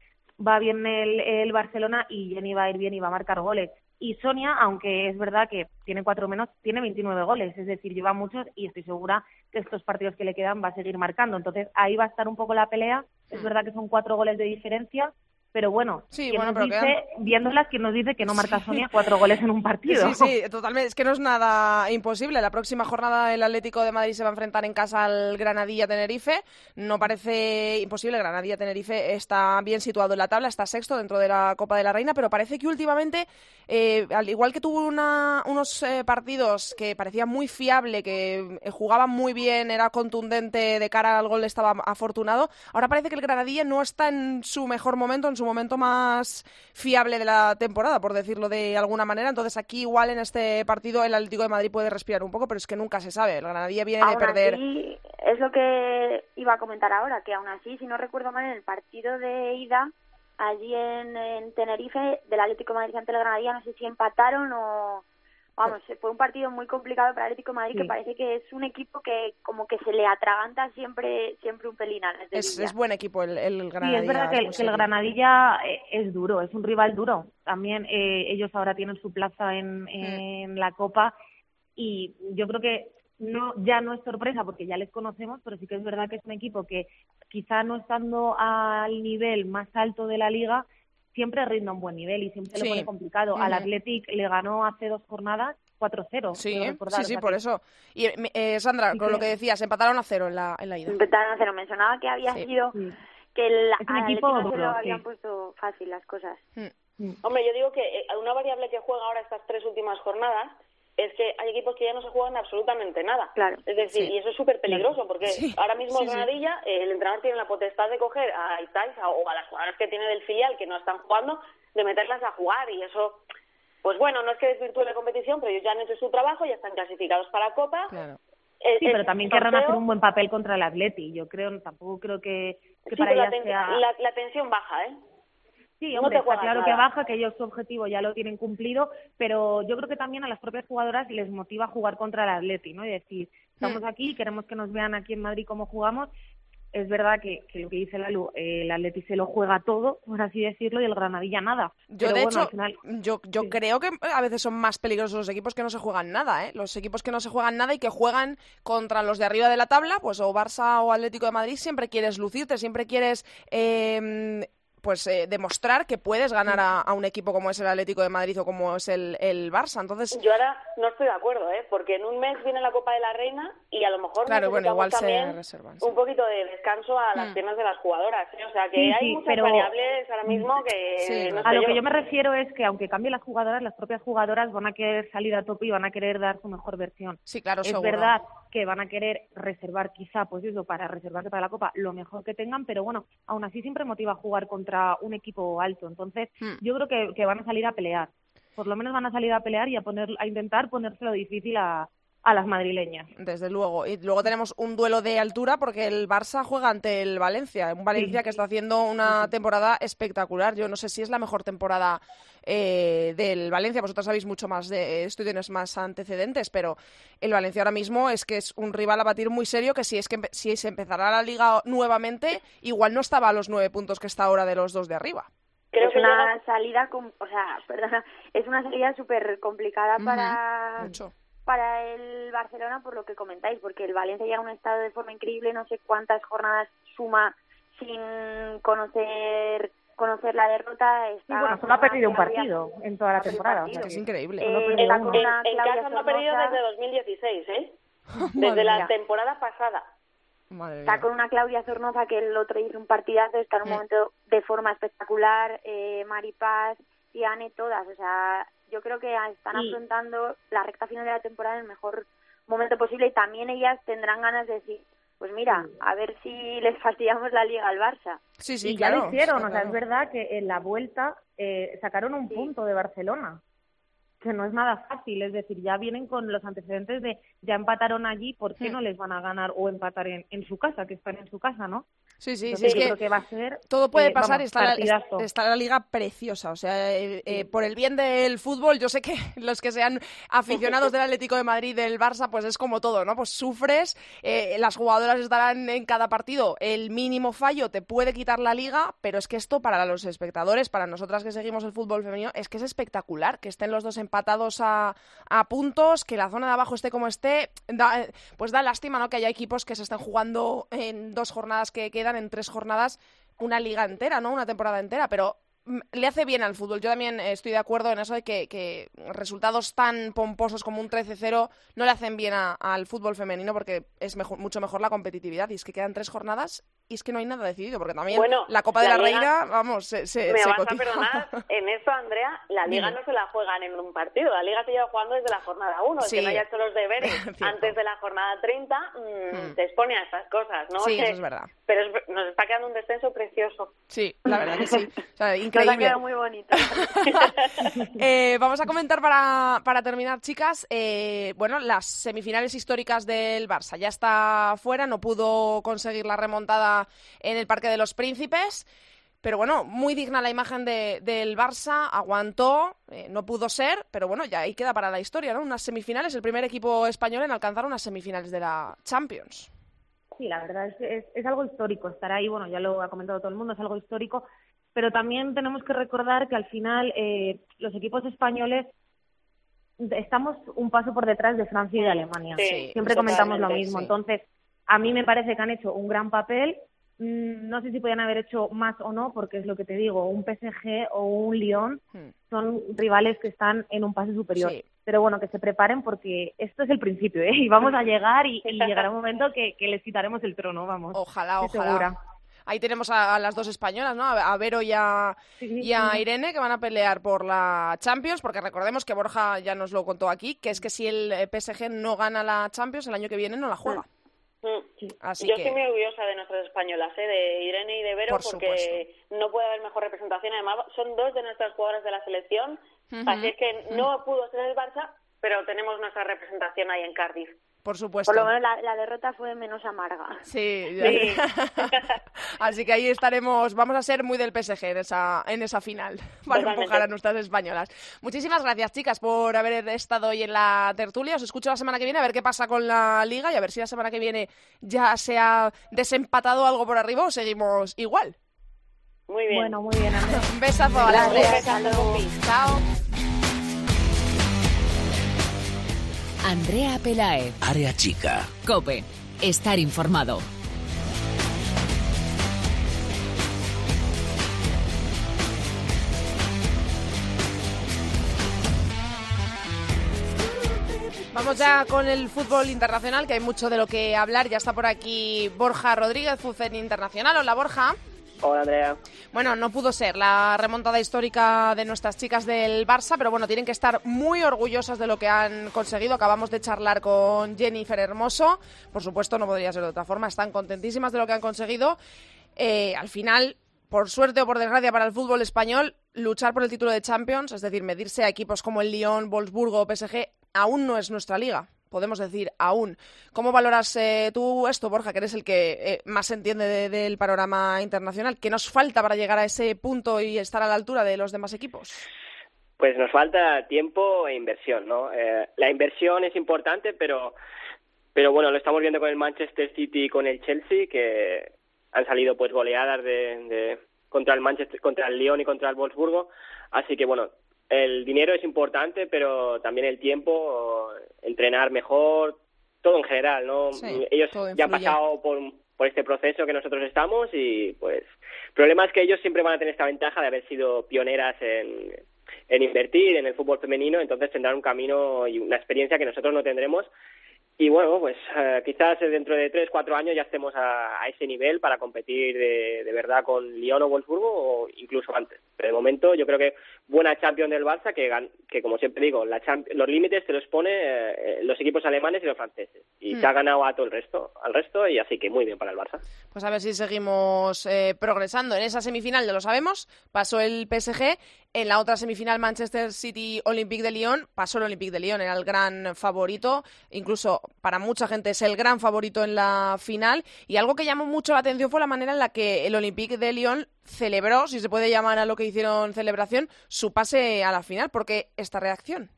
Speaker 7: va bien el, el Barcelona y Jenny va a ir bien y va a marcar goles. Y Sonia, aunque es verdad que tiene cuatro menos, tiene 29 goles, es decir, lleva muchos y estoy segura que estos partidos que le quedan va a seguir marcando. Entonces ahí va a estar un poco la pelea. Es verdad que son cuatro goles de diferencia, pero bueno,
Speaker 1: Sí,
Speaker 7: ¿quién
Speaker 1: bueno,
Speaker 7: nos
Speaker 1: pero
Speaker 7: dice, viéndolas, ¿quién nos dice que no marca Sonia cuatro goles en un partido?
Speaker 1: Sí, sí, totalmente. Es que no es nada imposible. La próxima jornada el Atlético de Madrid se va a enfrentar en casa al Granadilla Tenerife. No parece imposible. Granadilla Tenerife está bien situado en la tabla, está sexto dentro de la Copa de la Reina, pero parece que últimamente, eh, al igual que tuvo una- unos eh, partidos que parecía muy fiable, que eh, jugaba muy bien, era contundente de cara al gol, estaba afortunado. Ahora parece que el Granadilla no está en su mejor momento, en su momento más fiable de la temporada, por decirlo de alguna manera. Entonces aquí igual en este partido el Atlético de Madrid puede respirar un poco, pero es que nunca se sabe. El Granadilla viene de
Speaker 6: Aún
Speaker 1: perder.
Speaker 6: así, es lo que iba a comentar ahora, que aún así, si no recuerdo mal, en el partido de ida, allí en, en Tenerife, del Atlético de Madrid ante el Granadilla, no sé si empataron o... Vamos, fue un partido muy complicado para el Atlético de Madrid,
Speaker 7: Sí.
Speaker 6: que parece que es un equipo que como que se le atraganta siempre siempre un pelín a las de
Speaker 1: Es, es buen equipo el, el
Speaker 7: Sí,
Speaker 1: Granadilla.
Speaker 7: es verdad que, el-
Speaker 1: muy
Speaker 7: que el. Granadilla eh, es duro, es un rival duro. También eh, ellos ahora tienen su plaza en, en la Copa y yo creo que no ya no es sorpresa porque ya les conocemos, pero sí que es verdad que es un equipo que quizá no estando al nivel más alto de la liga siempre rinda un buen nivel y siempre
Speaker 1: Sí.
Speaker 7: lo pone complicado. Al
Speaker 1: Ujú.
Speaker 7: Athletic le ganó hace dos jornadas 4-0.
Speaker 1: Sí, sí,
Speaker 7: o
Speaker 1: sí, por eso. Y eh, me- eh, Sandra,
Speaker 7: Sí
Speaker 1: con lo que decías, empataron a cero en la, en la ida.
Speaker 6: Empezaron a cero. Me sonaba que había
Speaker 1: Sí.
Speaker 6: sido
Speaker 7: Sí.
Speaker 6: que el
Speaker 7: Es un
Speaker 6: al
Speaker 7: equipo duro,
Speaker 6: lo habían
Speaker 7: sí.
Speaker 6: puesto fácil las cosas.
Speaker 1: Mm.
Speaker 5: Hombre, yo digo que eh, una variable que juega ahora estas tres últimas jornadas es que hay equipos que ya no se juegan absolutamente nada.
Speaker 6: Claro.
Speaker 5: Es decir,
Speaker 1: Sí.
Speaker 5: y eso es súper peligroso porque
Speaker 1: Sí,
Speaker 5: ahora mismo
Speaker 1: sí,
Speaker 5: el. Granadilla, eh, el entrenador tiene la potestad de coger a Itaiza o a las jugadoras que tiene del filial que no están jugando, de meterlas a jugar y eso, pues bueno, no es que desvirtúe la competición, pero ellos ya han hecho su trabajo, ya están clasificados para Copa.
Speaker 1: Claro.
Speaker 5: Eh,
Speaker 7: Sí,
Speaker 5: el
Speaker 7: pero también querrán hacer un buen papel contra el Atleti. Yo creo, tampoco creo que, que
Speaker 5: Sí,
Speaker 7: para
Speaker 5: pero la, ten-
Speaker 7: sea...
Speaker 5: la, la tensión baja, ¿eh?
Speaker 7: Sí,
Speaker 5: No
Speaker 7: hombre,
Speaker 5: te
Speaker 7: está claro que baja, que ellos su objetivo ya lo tienen cumplido, pero yo creo que también a las propias jugadoras les motiva jugar contra el Atleti, ¿no? Y decir, estamos
Speaker 1: Hmm.
Speaker 7: aquí, queremos que nos vean aquí en Madrid cómo jugamos es verdad que, que lo que dice Lalu, eh, el Atleti se lo juega todo, por así decirlo, y el Granadilla nada.
Speaker 1: Yo,
Speaker 7: Pero
Speaker 1: de
Speaker 7: bueno,
Speaker 1: hecho,
Speaker 7: al final,
Speaker 1: yo, yo creo que a veces son más peligrosos los equipos que no se juegan nada, ¿eh? Los equipos que no se juegan nada y que juegan contra los de arriba de la tabla, pues o Barça o Atlético de Madrid, siempre quieres lucirte, siempre quieres eh, pues eh, demostrar que puedes ganar a, a un equipo como es el Atlético de Madrid o como es el, el Barça. Entonces,
Speaker 5: Yo ahora no estoy de acuerdo, ¿eh? Porque en un mes viene la Copa de la Reina y a lo mejor
Speaker 1: Claro, bueno, igual se
Speaker 5: también
Speaker 1: reservan, sí.
Speaker 5: un poquito de descanso a las
Speaker 1: Hmm.
Speaker 5: piernas de las jugadoras, ¿eh? O sea, que
Speaker 7: Sí,
Speaker 5: hay
Speaker 7: sí,
Speaker 5: muchas
Speaker 7: pero-
Speaker 5: variables ahora mismo que
Speaker 1: Sí,
Speaker 5: no
Speaker 7: a lo que yo me refiero es que aunque cambien las jugadoras, las propias jugadoras van a querer salir a tope y van a querer dar su mejor versión.
Speaker 1: sí, claro,
Speaker 7: es
Speaker 1: seguro.
Speaker 7: verdad que van a querer reservar quizá, pues eso, para reservarse para la Copa lo mejor que tengan, pero bueno, aún así siempre motiva jugar contra un equipo alto. Entonces,
Speaker 1: Hmm.
Speaker 7: yo creo que, que van a salir a pelear. Por lo menos van a salir a pelear y a, poner, a intentar ponérselo difícil a, a las madrileñas.
Speaker 1: Desde luego. Y luego tenemos un duelo de altura porque el Barça juega ante el Valencia. Un Valencia
Speaker 7: Sí.
Speaker 1: que está haciendo una temporada espectacular. Yo no sé si es la mejor temporada eh, del Valencia. Vosotros sabéis mucho más de esto y tienes más antecedentes, pero el Valencia ahora mismo es que es un rival a batir muy serio que si es que si se empezará la liga nuevamente, igual no estaba a los nueve puntos que está ahora de los dos de arriba.
Speaker 5: Creo
Speaker 6: es
Speaker 5: que
Speaker 6: una
Speaker 5: llega-
Speaker 6: salida, o sea, perdona, es una salida súper complicada para,
Speaker 1: Mucho.
Speaker 6: para el Barcelona por lo que comentáis, porque el Valencia llega a un estado de forma increíble, no sé cuántas jornadas suma sin conocer conocer la derrota.
Speaker 7: Sí,
Speaker 6: Está
Speaker 7: bueno,
Speaker 6: con
Speaker 7: solo ha perdido un partido en toda la temporada. o sea
Speaker 1: Es increíble.
Speaker 6: Eh,
Speaker 5: en, en casa no ha perdido desde 2016, ¿eh? Desde la temporada pasada.
Speaker 1: Madre
Speaker 6: Está
Speaker 1: mía.
Speaker 6: con una Claudia Zornoza que el otro hizo un partidazo, está en un momento de forma espectacular, eh, Mari Paz y Anne todas, o sea, yo creo que están afrontando la recta final de la temporada en el mejor momento posible y también ellas tendrán ganas de decir, pues mira, a ver si les fastidiamos la liga al Barça.
Speaker 1: Sí, sí,
Speaker 7: y ya lo hicieron, o sea, es verdad que en la vuelta eh, sacaron un
Speaker 6: Sí.
Speaker 7: punto de Barcelona, que no es nada fácil, es decir, ya vienen con los antecedentes de ya empataron allí, ¿por qué
Speaker 1: Hmm.
Speaker 7: no les van a ganar o empatar en, en su casa, que están en su casa, ¿no?
Speaker 1: Sí, sí, sí.
Speaker 7: Entonces
Speaker 1: Es
Speaker 7: yo
Speaker 1: que
Speaker 7: creo que va a ser
Speaker 1: Todo puede
Speaker 7: eh,
Speaker 1: pasar
Speaker 7: vamos,
Speaker 1: y está la, está la liga preciosa. O sea, eh, eh, por el bien del fútbol, yo sé que los que sean aficionados del Atlético de Madrid, del Barça, pues es como todo, ¿no? Pues sufres, las jugadoras estarán en cada partido. El mínimo fallo te puede quitar la liga, pero es que esto para los espectadores, para nosotras que seguimos el fútbol femenino, es que es espectacular. Que estén los dos empatados a, a puntos, que la zona de abajo esté como esté. Da, pues da lástima, ¿no? Que haya equipos que se estén jugando en dos jornadas que quedan, en tres jornadas una liga entera, ¿no? Una temporada entera, pero mm, le hace bien al fútbol. Yo también eh, estoy de acuerdo en eso de que, resultados tan pomposos como un 13-0 no le hacen bien al fútbol femenino porque es mucho mejor la competitividad. Y es que quedan tres jornadas y es que no hay nada decidido, porque también
Speaker 5: Bueno,
Speaker 1: la Copa de la,
Speaker 5: la Liga-
Speaker 1: Reina, vamos, se, se,
Speaker 5: Me
Speaker 1: se
Speaker 5: vas a perdonar, en esto, Andrea, la liga
Speaker 1: Dime.
Speaker 5: no se la juegan en un partido, la liga se lleva jugando desde la jornada 1,
Speaker 1: Sí.
Speaker 5: el que no haya hecho los deberes antes de la jornada 30 mm,
Speaker 1: Hmm.
Speaker 5: se expone a estas cosas, ¿no?
Speaker 1: Sí,
Speaker 5: Que-
Speaker 1: eso es verdad.
Speaker 5: Pero es- nos está quedando un descenso precioso.
Speaker 1: Sí, la verdad que sí. O sea,
Speaker 6: Nos ha
Speaker 1: increíble.
Speaker 6: quedado muy bonito.
Speaker 1: Eh, vamos a comentar para, para terminar, chicas, eh, bueno, las semifinales históricas del Barça. Ya está fuera, no pudo conseguir la remontada en el Parque de los Príncipes. Pero bueno, muy digna la imagen de- del Barça, aguantó, eh, no pudo ser, pero bueno, ya ahí queda para la historia, ¿no? Unas semifinales, el primer equipo español en alcanzar unas semifinales de la Champions.
Speaker 7: Sí, la verdad es es, es algo histórico estar ahí, bueno, ya lo ha comentado todo el mundo, es algo histórico, pero también tenemos que recordar que al final eh, los equipos españoles estamos un paso por detrás de Francia y de Alemania.
Speaker 5: Sí,
Speaker 7: Siempre comentamos lo mismo.
Speaker 1: sí.
Speaker 7: Entonces, a mí me parece que han hecho un gran papel. Mm, No sé si podían haber hecho más o no, porque es lo que te digo, un PSG o un Lyon
Speaker 1: Hmm.
Speaker 7: son rivales que están en un paso superior.
Speaker 1: Sí.
Speaker 7: Pero bueno, que se preparen porque esto es el principio, ¿eh? Y vamos a llegar y, y llegará un momento que, que les quitaremos el trono, vamos.
Speaker 1: Ojalá, ojalá.
Speaker 7: segura.
Speaker 1: Ahí tenemos a, a las dos españolas, ¿no? A, a Vero y a,
Speaker 7: Sí,
Speaker 1: y a
Speaker 7: sí.
Speaker 1: Irene, que van a pelear por la Champions, porque recordemos que Borja ya nos lo contó aquí, que es que si el eh, PSG no gana la Champions, el año que viene no la juega.
Speaker 5: Mm.
Speaker 1: Así
Speaker 5: Yo
Speaker 1: que-
Speaker 5: estoy muy orgullosa de nuestras españolas, ¿eh? de Irene y de Vero,
Speaker 1: Por
Speaker 5: porque no puede haber mejor representación. Además, son dos de nuestras jugadoras de la selección, así es que no pudo ser el Barça, pero tenemos nuestra representación ahí en Cardiff.
Speaker 1: por supuesto.
Speaker 6: Por lo menos la, la derrota fue menos amarga.
Speaker 1: Sí,
Speaker 5: Sí.
Speaker 1: así que ahí estaremos, vamos a ser muy del PSG en esa, en esa final, para
Speaker 5: Totalmente.
Speaker 1: empujar a nuestras españolas. Muchísimas gracias, chicas, por haber estado hoy en la tertulia. Os escucho la semana que viene a ver qué pasa con la liga y a ver si la semana que viene ya se ha desempatado algo por arriba o seguimos igual.
Speaker 5: Muy bien.
Speaker 7: Bueno, muy bien, Andrea.
Speaker 1: Un besazo a las tres. Chao.
Speaker 8: Andrea Pelae.
Speaker 9: Área chica.
Speaker 8: Cope. Estar informado.
Speaker 1: Vamos ya con el fútbol internacional, que hay mucho de lo que hablar. Ya está por aquí Borja Rodríguez, Fucen Internacional. Hola, Borja.
Speaker 10: Hola Andrea.
Speaker 1: Bueno, no pudo ser la remontada histórica de nuestras chicas del Barça, pero bueno, tienen que estar muy orgullosas de lo que han conseguido. Acabamos de charlar con Jennifer Hermoso. Por supuesto, no podría ser de otra forma. Están contentísimas de lo que han conseguido. Eh, al final, por suerte o por desgracia para el fútbol español, luchar por el título de Champions, es decir, medirse a equipos como el Lyon, Wolfsburgo o PSG, aún no es nuestra liga. Podemos decir aún. ¿Cómo valoras eh, tú esto, Borja, que eres el que eh, más entiende de- del panorama internacional? ¿Qué nos falta para llegar a ese punto y estar a la altura de los demás equipos?
Speaker 10: Pues nos falta tiempo e inversión, ¿no? Eh, la inversión es importante, pero, pero bueno, lo estamos viendo con el Manchester City y con el Chelsea, que han salido pues goleadas de, de- contra el Manchester, contra el Lyon y contra el Wolfsburgo. Así que bueno, el dinero es importante, pero también el tiempo, entrenar mejor, todo en general, ¿no?
Speaker 1: Sí,
Speaker 10: Ellos ya han pasado por, por este proceso que nosotros estamos y pues el problema es que ellos siempre van a tener esta ventaja de haber sido pioneras en, en invertir en el fútbol femenino, entonces tendrán un camino y una experiencia que nosotros no tendremos. Y bueno, pues eh, quizás dentro de tres, cuatro años ya estemos a, a ese nivel para competir de, de verdad con Lyon o Wolfsburgo o incluso antes. Pero de momento yo creo que buena Champions del Barça que, que como siempre digo, la los límites te los pone eh, los equipos alemanes y los franceses. Y
Speaker 1: Mm.
Speaker 10: se ha ganado a todo el resto, al resto y así que muy bien para el Barça.
Speaker 1: Pues a ver si seguimos eh, progresando. En esa semifinal, ya lo sabemos, pasó el PSG. En la otra semifinal, Manchester City Olympique de Lyon, pasó el Olympique de Lyon, era el gran favorito. Incluso para mucha gente es el gran favorito en la final. Y algo que llamó mucho la atención fue la manera en la que el Olympique de Lyon celebró, si se puede llamar a lo que hicieron celebración, su pase a la final. porque esta reacción?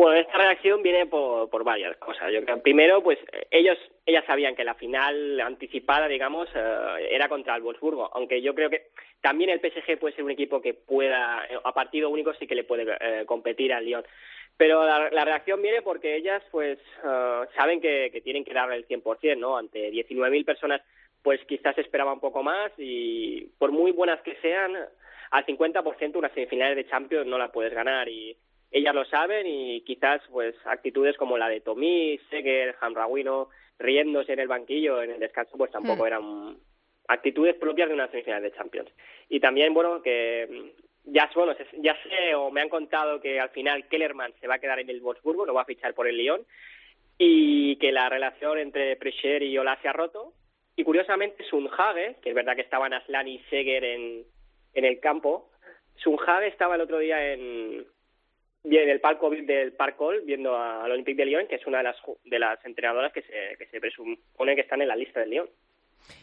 Speaker 10: Bueno, esta reacción viene por, varias cosas. Yo creo, primero, pues ellos, ellas sabían que la final anticipada, digamos, eh, era contra el Wolfsburgo, aunque yo creo que también el PSG puede ser un equipo que pueda, eh, a partido único sí que le puede eh, competir al Lyon. Pero la, la reacción viene porque ellas, pues, eh, saben que, que tienen que darle el 100%, ¿no? Ante 19.000 personas, pues quizás esperaba un poco más y por muy buenas que sean, al 50% unas semifinales de Champions no las puedes ganar y ellas lo saben y quizás pues actitudes como la de Tomí, Seger, Hamrawino, riéndose en el banquillo en el descanso pues tampoco
Speaker 1: Hmm.
Speaker 10: eran actitudes propias de una semifinal de Champions. Y también bueno que mm, ya bueno, ya sé o me han contado que al final Kellerman se va a quedar en el Wolfsburgo, no va a fichar por el Lyon y que la relación entre Precher y Ola se ha roto y curiosamente Sunhage, que es verdad que estaban Aslan y Seger en, en el campo, Sunhage estaba el otro día en bien en el palco del Parcol viendo al Olympique de Lyon, que es una de las de las entrenadoras que se que se presupone que están en la lista del Lyon.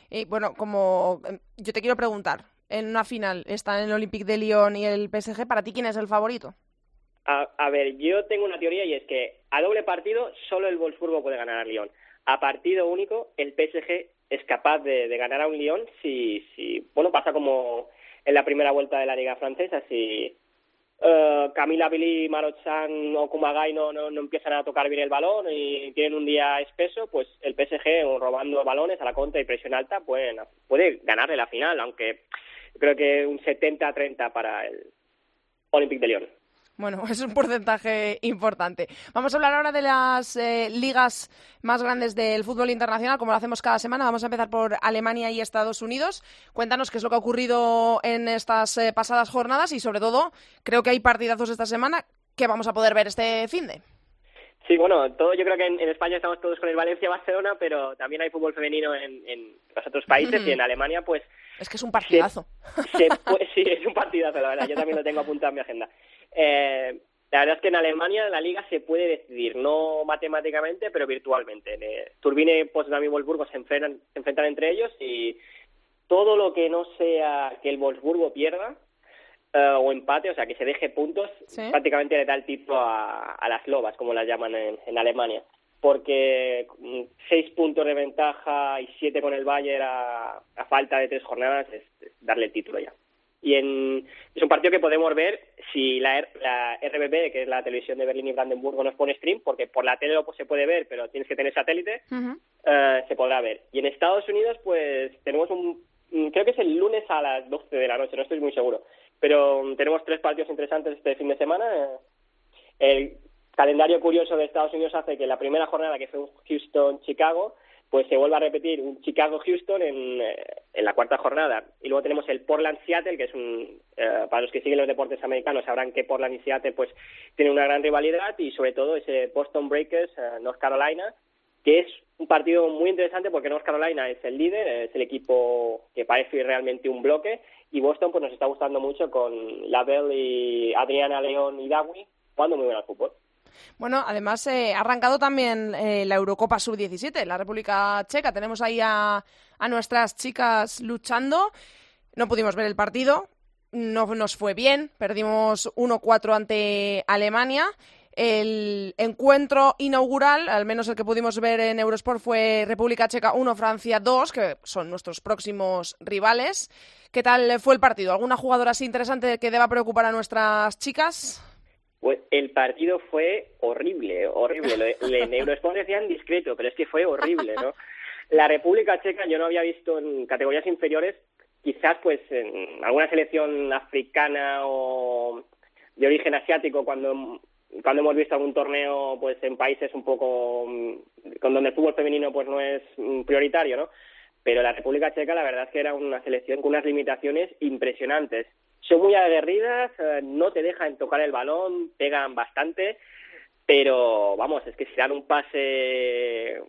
Speaker 1: Y bueno, como eh, yo te quiero preguntar, en una final están el Olympique de Lyon y el PSG, ¿para ti quién es el favorito?
Speaker 10: A, a ver, yo tengo una teoría y es que a doble partido solo el Wolfsburgo puede ganar al Lyon. A partido único el PSG es capaz de, de ganar a un Lyon si, si, bueno, pasa como en la primera vuelta de la Liga Francesa, si eh, Camila Billy, Marochan o Kumagai no, no, no empiezan a tocar bien el balón y tienen un día espeso, pues el PSG robando balones a la contra y presión alta pueden, puede ganarle la final, aunque creo que un 70-30 para el Olympique de Lyon.
Speaker 1: Bueno, es un porcentaje importante. Vamos a hablar ahora de las eh, ligas más grandes del fútbol internacional, como lo hacemos cada semana. Vamos a empezar por Alemania y Estados Unidos. Cuéntanos qué es lo que ha ocurrido en estas eh, pasadas jornadas y, sobre todo, creo que hay partidazos esta semana que vamos a poder ver este fin de.
Speaker 10: Sí, bueno, todo, yo creo que en, en España estamos todos con el Valencia-Barcelona, pero también hay fútbol femenino en, en los otros países y en Alemania, pues
Speaker 1: Es que es un partidazo.
Speaker 10: se sí, es un partidazo, la verdad. Yo también lo tengo apuntado en mi agenda. Eh, la verdad es que en Alemania la liga se puede decidir, no matemáticamente, pero virtualmente. Eh, Turbine, Potsdam y Wolfsburgo se enfrentan, se enfrentan entre ellos y todo lo que no sea que el Wolfsburgo pierda eh, o empate, o sea, que se deje puntos,
Speaker 1: Sí.
Speaker 10: prácticamente le da el título a, a las lobas, como las llaman en, en Alemania. Porque mm, seis puntos de ventaja y siete con el Bayern a, a falta de tres jornadas es, es darle el título ya. Y en, es un partido que podemos ver si la, R- la RBB, que es la televisión de Berlín y Brandenburgo, nos pone stream, porque por la tele lo se puede ver, pero tienes que tener satélite, eh, se podrá ver. Y en Estados Unidos, pues tenemos un. mm, Creo que es el lunes a las 12 de la noche, no estoy muy seguro. Pero mm, tenemos tres partidos interesantes este fin de semana. El calendario curioso de Estados Unidos hace que la primera jornada, que fue un Houston-Chicago, pues se vuelva a repetir un Chicago-Houston en, eh, en la cuarta jornada. Y luego tenemos el Portland-Seattle, que es un. eh, para los que siguen los deportes americanos sabrán que Portland y Seattle pues tienen una gran rivalidad y sobre todo ese Boston Breakers, eh, North Carolina, que es un partido muy interesante porque North Carolina es el líder, es el equipo que parece realmente un bloque y Boston pues nos está gustando mucho con Lavelle y Adriana León y Dawi jugando muy bien al fútbol.
Speaker 1: Bueno, además eh, ha arrancado también eh, la Eurocopa Sub-17, la República Checa. Tenemos ahí a, a nuestras chicas luchando. No pudimos ver el partido, no nos fue bien, perdimos 1-4 ante Alemania. El encuentro inaugural, al menos el que pudimos ver en Eurosport, fue República Checa 1, Francia 2, que son nuestros próximos rivales. ¿Qué tal fue el partido? ¿Alguna jugadora así interesante que deba preocupar a nuestras chicas?
Speaker 10: Pues el partido fue horrible, horrible. En Eurosport decían discreto, pero es que fue horrible, ¿no? La República Checa yo no había visto en categorías inferiores, quizás pues en alguna selección africana o de origen asiático cuando cuando hemos visto algún torneo pues en países un poco mm, con donde el fútbol femenino pues no es mm, prioritario, ¿no? Pero la República Checa la verdad es que era una selección con unas limitaciones impresionantes. Son muy aguerridas, eh, no te dejan tocar el balón, pegan bastante, pero vamos, es que si dan un pase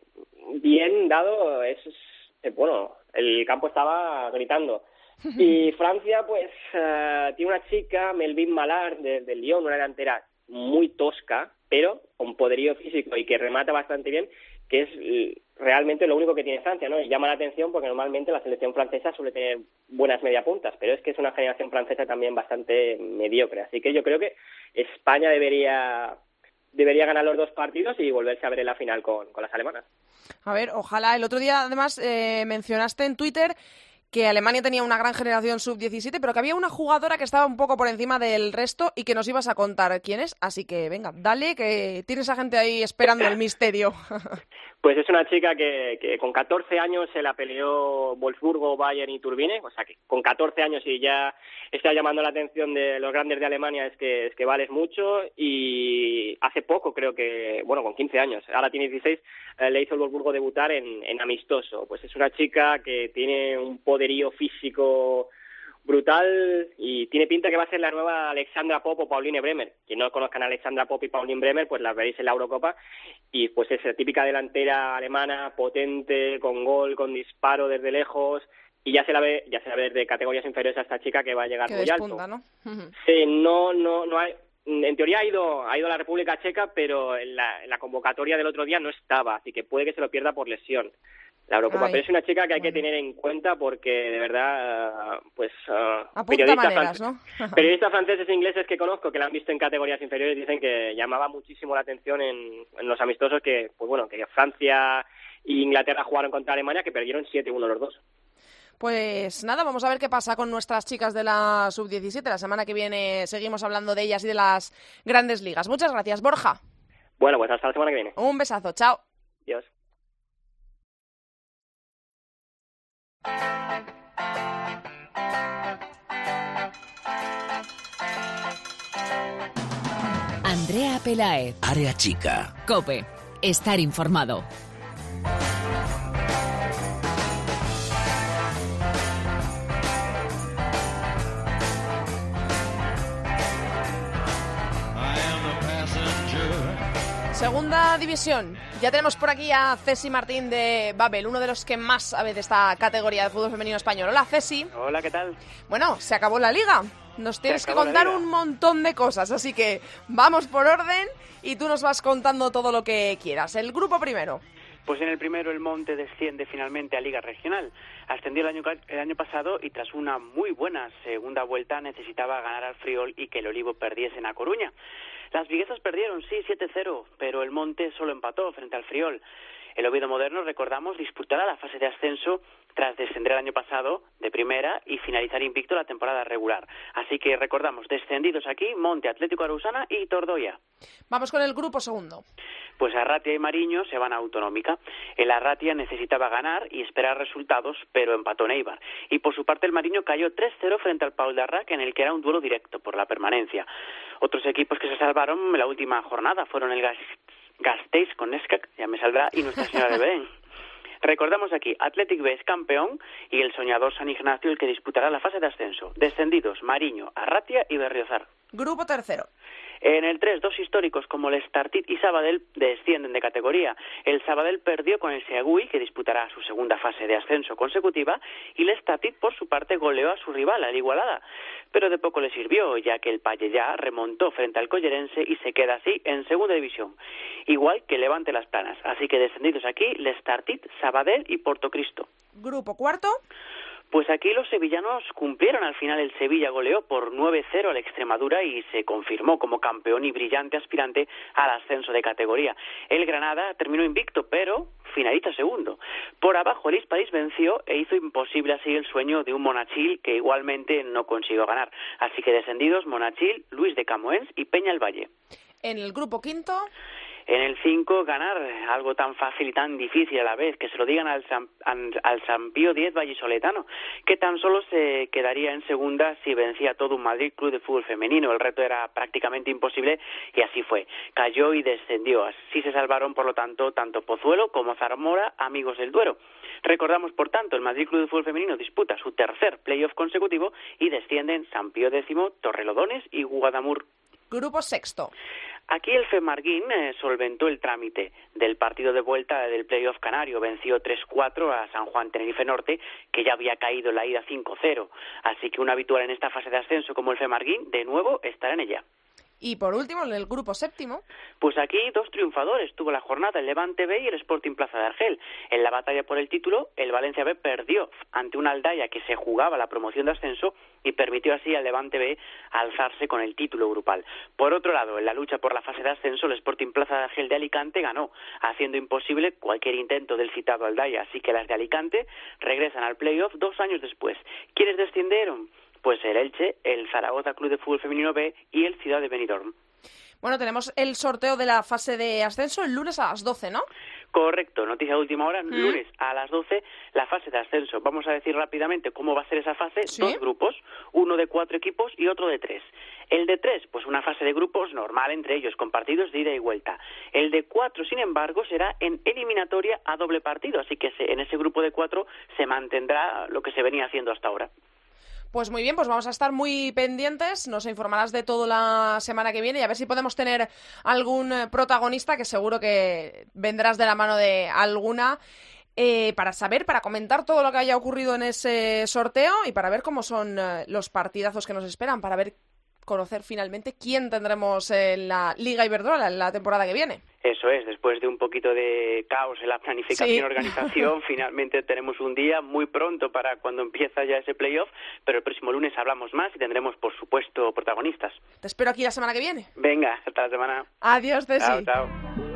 Speaker 10: bien dado, es, es- bueno, el campo estaba gritando. Y Francia, pues, eh, tiene una chica, Melvin Malard, de- Lyon, una delantera muy tosca, pero con poderío físico y que remata bastante bien, que es realmente lo único que tiene Francia, ¿no? Y llama la atención porque normalmente la selección francesa suele tener buenas mediapuntas, pero es que es una generación francesa también bastante mediocre. Así que yo creo que España debería debería ganar los dos partidos y volverse a ver en la final con, con las alemanas.
Speaker 1: A ver, ojalá. El otro día, además, eh, mencionaste en Twitter que Alemania tenía una gran generación sub-17, pero que había una jugadora que estaba un poco por encima del resto y que nos ibas a contar quién es. Así que venga, dale, que tienes a gente ahí esperando el misterio.
Speaker 10: Pues es una chica que, que con 14 años se la peleó Wolfsburgo, Bayern y Turbine, o sea que con 14 años y ya está llamando la atención de los grandes de Alemania es que es que vales mucho y hace poco creo que, bueno, con 15 años, ahora tiene 16, eh, le hizo el Wolfsburgo debutar en, en amistoso. Pues es una chica que tiene un poderío físico brutal y tiene pinta que va a ser la nueva Alexandra Pop o Pauline Bremer. Quien no conozcan a Alexandra Pop y Pauline Bremer, pues las veréis en la Eurocopa y pues es típica delantera alemana, potente, con gol, con disparo desde lejos y ya se la ve, ya se la ve de categorías inferiores a esta chica que va a llegar
Speaker 1: que
Speaker 10: muy
Speaker 1: despunta,
Speaker 10: alto.
Speaker 1: ¿no?
Speaker 10: Sí, no, no, no hay. En teoría ha ido, ha ido a la República Checa, pero en la, en la convocatoria del otro día no estaba, así que puede que se lo pierda por lesión. La Eurocopa,
Speaker 1: Ay,
Speaker 10: pero es una chica que hay que tener en cuenta porque de verdad, eh, pues
Speaker 1: Apunta
Speaker 10: periodistas
Speaker 1: maneras,
Speaker 10: fran-
Speaker 1: ¿no?
Speaker 10: periodistas franceses e ingleses que conozco que la han visto en categorías inferiores dicen que llamaba muchísimo la atención en, en los amistosos que, pues bueno, que Francia e Inglaterra jugaron contra Alemania que perdieron 7-1 los dos.
Speaker 1: Pues nada, vamos a ver qué pasa con nuestras chicas de la sub-17. La semana que viene seguimos hablando de ellas y de las grandes ligas. Muchas gracias, Borja.
Speaker 10: Bueno, pues hasta la semana que viene.
Speaker 1: Un besazo, chao.
Speaker 10: Adiós.
Speaker 8: Andrea Pelaez.
Speaker 9: Área chica.
Speaker 8: Cope. Estar informado.
Speaker 1: Segunda división. Ya tenemos por aquí a Cesi Martín de Babel, uno de los que más sabe de esta categoría de fútbol femenino español. Hola, Cesi.
Speaker 11: Hola, ¿qué tal?
Speaker 1: Bueno, se acabó la liga. Nos tienes que contar un montón de cosas, así que vamos por orden y tú nos vas contando todo lo que quieras. El grupo primero.
Speaker 9: Pues en el primero el Monte desciende finalmente a Liga Regional. Ascendió el año, el año pasado y tras una muy buena segunda vuelta necesitaba ganar al Friol y que el Olivo perdiese en A Coruña. Las viguesas perdieron, sí, 7-0, pero el Monte solo empató frente al Friol. El Oviedo Moderno, recordamos, disputará la fase de ascenso tras descender el año pasado de primera y finalizar invicto la temporada regular. Así que recordamos, descendidos aquí, Monte Atlético Arusana y Tordoya.
Speaker 1: Vamos con el grupo segundo.
Speaker 9: Pues Arratia y Mariño se van a Autonómica. El Arratia necesitaba ganar y esperar resultados, pero empató Neibar. Y por su parte el Mariño cayó 3-0 frente al Paul de Arrac, en el que era un duelo directo por la permanencia. Otros equipos que se salvaron en la última jornada fueron el Gas- Gasteiz con Escac, ya me saldrá, y Nuestra Señora de Belén. Recordamos aquí, Athletic B es campeón y el soñador San Ignacio el que disputará la fase de ascenso. Descendidos, Mariño, Arratia y Berriozar.
Speaker 1: Grupo tercero.
Speaker 9: En el 3, dos históricos como el Startit y Sabadell descienden de categoría. El Sabadell perdió con el Seagui, que disputará su segunda fase de ascenso consecutiva, y el Startit, por su parte, goleó a su rival, al Igualada. Pero de poco le sirvió, ya que el Pallellá remontó frente al Collerense y se queda así en segunda división. Igual que Levante Las Planas. Así que descendidos aquí, el Startit, Sabadell y Portocristo.
Speaker 1: Grupo cuarto.
Speaker 9: Pues aquí los sevillanos cumplieron. Al final el Sevilla goleó por 9-0 al Extremadura y se confirmó como campeón y brillante aspirante al ascenso de categoría. El Granada terminó invicto, pero finaliza segundo. Por abajo el Hispalis venció e hizo imposible así el sueño de un Monachil que igualmente no consiguió ganar. Así que descendidos Monachil, Luis de Camoens y Peña el Valle.
Speaker 1: En el grupo quinto.
Speaker 9: En el 5 ganar algo tan fácil y tan difícil a la vez, que se lo digan al San, al, San Pío X vallisoletano, que tan solo se quedaría en segunda si vencía todo un Madrid Club de Fútbol Femenino. El reto era prácticamente imposible y así fue. Cayó y descendió. Así se salvaron, por lo tanto, tanto Pozuelo como Zamora, amigos del Duero. Recordamos, por tanto, el Madrid Club de Fútbol Femenino disputa su tercer playoff consecutivo y descienden San Pío X, Torrelodones y Guadamur.
Speaker 1: Grupo sexto.
Speaker 9: Aquí el Femarguín eh, solventó el trámite del partido de vuelta del playoff canario. Venció 3-4 a San Juan Tenerife Norte, que ya había caído en la ida 5-0. Así que un habitual en esta fase de ascenso como el Femarguín, de nuevo estará en ella.
Speaker 1: Y por último, en el grupo séptimo.
Speaker 9: Pues aquí dos triunfadores tuvo la jornada, el Levante B y el Sporting Plaza de Argel. En la batalla por el título, el Valencia B perdió ante una Aldaya que se jugaba la promoción de ascenso y permitió así al Levante B alzarse con el título grupal. Por otro lado, en la lucha por la fase de ascenso, el Sporting Plaza de Argel de Alicante ganó, haciendo imposible cualquier intento del citado Aldaya. Así que las de Alicante regresan al playoff dos años después. ¿Quiénes descendieron? Pues el Elche, el Zaragoza Club de Fútbol Femenino B y el Ciudad de Benidorm.
Speaker 1: Bueno, tenemos el sorteo de la fase de ascenso el lunes a las 12, ¿no?
Speaker 9: Correcto, noticia de última hora, lunes a las 12, la fase de ascenso. Vamos a decir rápidamente cómo va a ser esa fase.
Speaker 1: Sí.
Speaker 9: Dos grupos, uno de cuatro equipos y otro de tres. El de tres, pues una fase de grupos normal entre ellos, con partidos de ida y vuelta. El de cuatro, sin embargo, será en eliminatoria a doble partido, así que en ese grupo de cuatro se mantendrá lo que se venía haciendo hasta ahora.
Speaker 1: Pues muy bien, pues vamos a estar muy pendientes. Nos informarás de todo la semana que viene y a ver si podemos tener algún eh, protagonista que seguro que vendrás de la mano de alguna. eh, para saber, para comentar todo lo que haya ocurrido en ese sorteo y para ver cómo son eh, los partidazos que nos esperan, para ver conocer finalmente quién tendremos en la Liga Iberdrola en la temporada que viene.
Speaker 9: Eso es, después de un poquito de caos en la planificación
Speaker 1: Sí.
Speaker 9: y organización, finalmente tenemos un día muy pronto para cuando empieza ya ese playoff, pero el próximo lunes hablamos más y tendremos, por supuesto, protagonistas.
Speaker 1: Te espero aquí la semana que viene.
Speaker 9: Venga, hasta la semana.
Speaker 1: Adiós, Ceci.
Speaker 9: Chao, chao.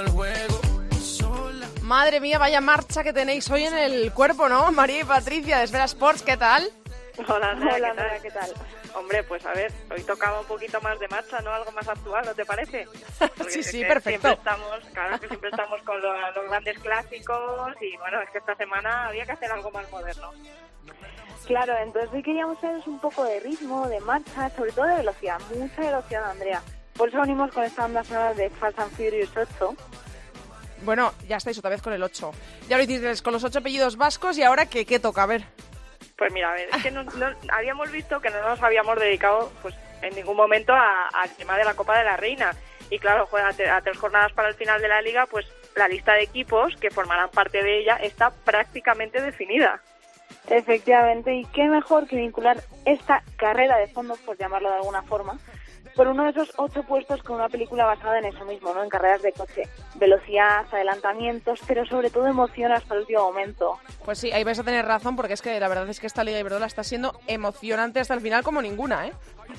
Speaker 4: El juego. Sola.
Speaker 1: Madre mía, vaya marcha que tenéis hoy en el cuerpo, ¿no? María y Patricia de Esfera Sports, ¿qué tal?
Speaker 11: Hola, Andrea,
Speaker 6: Hola,
Speaker 11: ¿qué tal?
Speaker 6: Andrea, ¿qué tal?
Speaker 11: Hombre, pues a ver, hoy tocaba un poquito más de marcha, ¿no? Algo más actual, ¿no te parece? Porque
Speaker 1: Sí, sí, perfecto.
Speaker 11: Siempre estamos, claro que siempre estamos con lo- los grandes clásicos y bueno, es que esta semana había que hacer algo más moderno.
Speaker 6: Claro, entonces hoy queríamos haceros un poco de ritmo, de marcha, sobre todo de velocidad, mucha velocidad, Andrea. Por eso venimos con esta banda sonora de Fast and Furious 8.
Speaker 1: Bueno, ya estáis otra vez con el 8. Ya lo hicisteis con los ocho apellidos vascos y ahora ¿qué, qué toca? A ver.
Speaker 11: Pues mira, a ver, es que no, no- habíamos visto que no nos habíamos dedicado pues en ningún momento a- al tema de la Copa de la Reina. y claro, juega a tres jornadas para el final de la liga, pues la lista de equipos que formarán parte de ella está prácticamente definida.
Speaker 12: Efectivamente, y qué mejor que vincular esta carrera de fondo, por llamarlo de alguna forma, por uno de esos ocho puestos con una película basada en eso mismo, ¿no? En carreras de coche. Velocidad, adelantamientos, pero sobre todo emoción hasta el último momento.
Speaker 1: Pues sí, ahí vais a tener razón, porque es que la verdad es que esta Liga Iberdrola está siendo emocionante hasta el final como ninguna, ¿eh?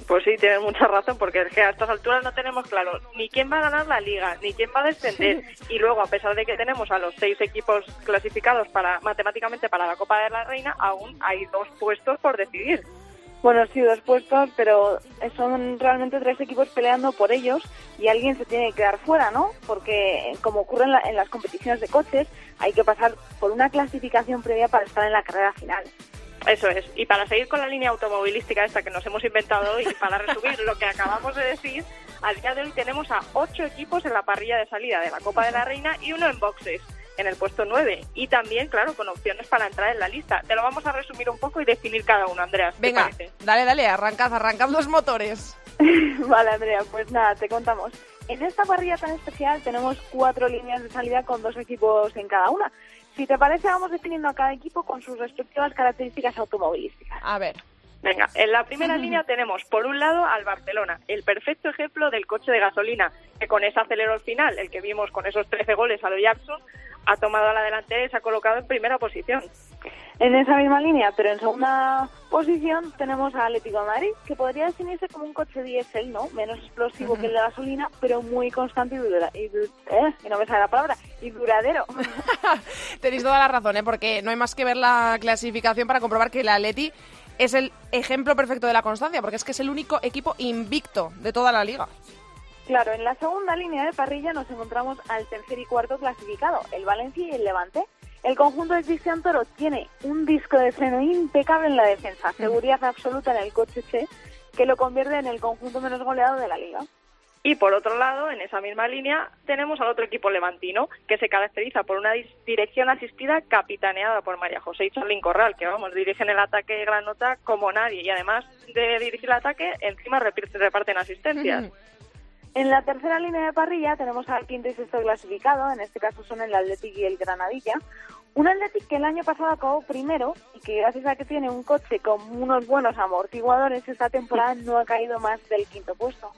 Speaker 11: Pues sí, tienes mucha razón, porque es que a estas alturas no tenemos claro ni quién va a ganar la liga, ni quién va a descender. Y luego, a pesar de que tenemos a los seis equipos clasificados para matemáticamente para la Copa de la Reina, aún hay dos puestos por decidir.
Speaker 12: Bueno, sí, dos puestos, pero son realmente tres equipos peleando por ellos y alguien se tiene que quedar fuera, ¿no? Porque, como ocurre en, en las competiciones de coches, hay que pasar por una clasificación previa para estar en la carrera final.
Speaker 11: Eso es. Y para seguir con la línea automovilística esta que nos hemos inventado y para resumir lo que acabamos de decir, al día de hoy tenemos a ocho equipos en la parrilla de salida de la Copa de la Reina y uno en boxes en el puesto 9 y también, claro, con opciones para entrar en la lista. Te lo vamos a resumir un poco y definir cada uno, Andrea.
Speaker 1: Venga, dale, dale, arrancad, arrancad los motores.
Speaker 12: vale, Andrea, pues nada, te contamos. En esta parrilla tan especial tenemos cuatro líneas de salida con dos equipos en cada una. Si te parece, vamos definiendo a cada equipo con sus respectivas características automovilísticas.
Speaker 1: A ver.
Speaker 11: Venga, en la primera línea tenemos por un lado al Barcelona, el perfecto ejemplo del coche de gasolina, que con ese al final, el que vimos con esos 13 goles a lo Jackson, ha tomado a la delantera y se ha colocado en primera posición.
Speaker 12: En esa misma línea, pero en segunda posición, tenemos a Atlético de Madrid, que podría definirse como un coche diésel, ¿no? Menos explosivo que el de gasolina, pero muy constante y, dura, y, eh, no me sale la palabra, y duradero.
Speaker 1: Tenéis toda la razón, ¿eh? Porque no hay más que ver la clasificación para comprobar que el Atleti es el ejemplo perfecto de la constancia, porque es que es el único equipo invicto de toda la liga.
Speaker 12: Claro, en la segunda línea de parrilla nos encontramos al tercer y cuarto clasificado, el Valencia y el Levante. El conjunto de Cristian Toro tiene un disco de freno impecable en la defensa, seguridad absoluta en el coche C, que lo convierte en el conjunto menos goleado de la liga.
Speaker 11: Y por otro lado, en esa misma línea, tenemos al otro equipo levantino, que se caracteriza por una dirección asistida capitaneada por María José y Charlín Corral, que vamos, dirigen el ataque de gran nota como nadie. Y además de dirigir el ataque, encima reparten asistencias.
Speaker 12: En la tercera línea de parrilla tenemos al quinto y sexto clasificado, en este caso son el Athletic y el Granadilla. Un Athletic que el año pasado acabó primero y que gracias a que tiene un coche con unos buenos amortiguadores, esta temporada no ha caído más del quinto puesto.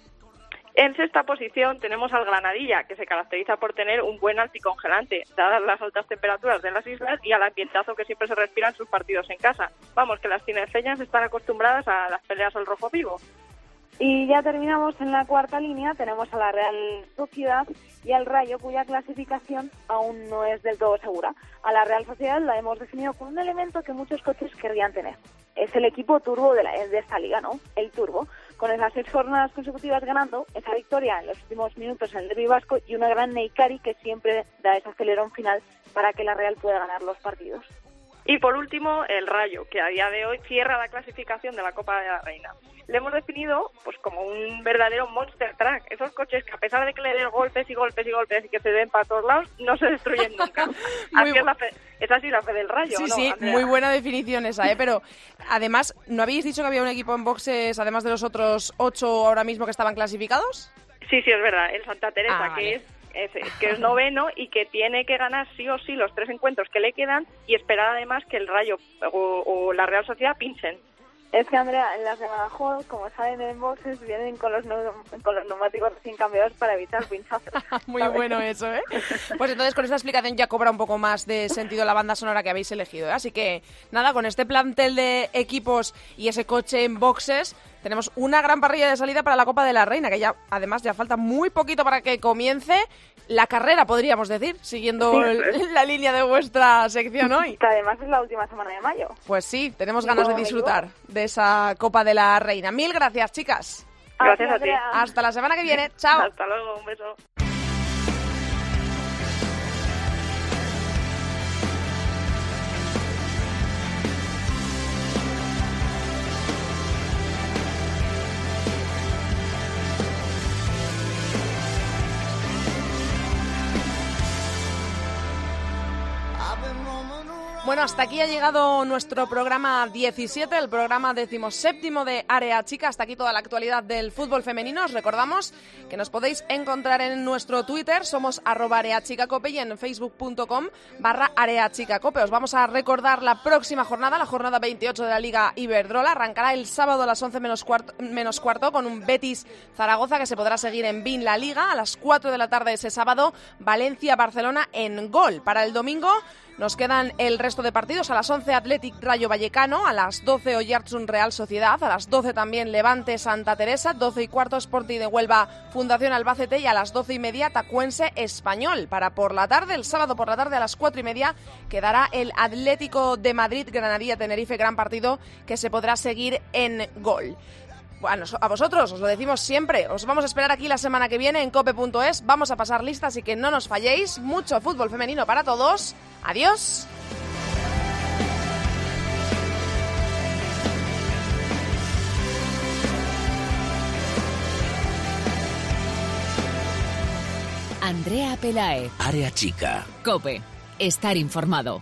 Speaker 11: En sexta posición tenemos al Granadilla, que se caracteriza por tener un buen anticongelante, dadas las altas temperaturas de las islas y al ambientazo que siempre se respira en sus partidos en casa. Vamos, que las cineceñas están acostumbradas a las peleas al rojo vivo.
Speaker 12: Y ya terminamos en la cuarta línea, tenemos a la Real Sociedad y al Rayo, cuya clasificación aún no es del todo segura. A la Real Sociedad la hemos definido con un elemento que muchos coches querrían tener. Es el equipo turbo de, de esta liga, ¿no? El turbo. Con esas seis jornadas consecutivas ganando, esa victoria en los últimos minutos en el derbi vasco y una gran Neikari que siempre da ese acelerón final para que la Real pueda ganar los partidos.
Speaker 11: Y por último, el Rayo, que a día de hoy cierra la clasificación de la Copa de la Reina le hemos definido pues como un verdadero monster truck. Esos coches que a pesar de que le den golpes y golpes y golpes y que se den para todos lados, no se destruyen nunca. así es, la fe, es así la fe del rayo.
Speaker 1: Sí, sí, muy buena definición esa, ¿eh? Pero además, ¿no habéis dicho que había un equipo en boxes, además de los otros ocho ahora mismo que estaban clasificados?
Speaker 11: Sí, sí, es verdad. El Santa Teresa, ah, que es que es noveno y que tiene que ganar sí o sí los tres encuentros que le quedan y esperar además que el Rayo o, o la Real Sociedad pinchen.
Speaker 12: Es que, Andrea, en las de Badajoz, como saben en boxes, vienen con los, con los neumáticos recién cambiados para evitar pinchazos.
Speaker 1: Muy bueno eso, ¿eh? Pues entonces con esta explicación ya cobra un poco más de sentido la banda sonora que habéis elegido. ¿eh? Así que, nada, con este plantel de equipos y ese coche en boxes, tenemos una gran parrilla de salida para la Copa de la Reina, que ya además ya falta muy poquito para que comience la carrera, podríamos decir, siguiendo la línea de vuestra sección hoy.
Speaker 12: Que además es la última semana de mayo.
Speaker 1: Pues sí, tenemos ganas de disfrutar de esa Copa de la Reina. Mil gracias, chicas.
Speaker 11: Gracias a ti.
Speaker 1: Hasta la semana que viene. Chao.
Speaker 11: Hasta luego, un beso.
Speaker 1: Bueno, hasta aquí ha llegado nuestro programa 17, el programa decimoséptimo de Área Chica. Hasta aquí toda la actualidad del fútbol femenino. Os recordamos que nos podéis encontrar en nuestro Twitter, somos areachicacope y en facebook.com barra areachicacope. Os vamos a recordar la próxima jornada, la jornada 28 de la Liga Iberdrola. Arrancará el sábado a las 11 menos cuarto, menos cuarto con un Betis Zaragoza que se podrá seguir en BIN La Liga. A las 4 de la tarde ese sábado, Valencia-Barcelona en Gol. Para el domingo nos quedan el resto de partidos. A las 11 Athletic Rayo Vallecano, a las 12 Oyartsun Real Sociedad, a las 12 también Levante Santa Teresa, 12 y cuarto Sporting de Huelva Fundación Albacete y a las 12 y media Tacuense Español. Para por la tarde, el sábado por la tarde a las 4 y media quedará el Atlético de Madrid Granadilla Tenerife, gran partido que se podrá seguir en gol. Bueno, a vosotros os lo decimos siempre. Os vamos a esperar aquí la semana que viene en cope.es. Vamos a pasar listas y que no nos falléis. Mucho fútbol femenino para todos. Adiós.
Speaker 8: Andrea Pelae.
Speaker 13: Área chica.
Speaker 8: Cope. Estar informado.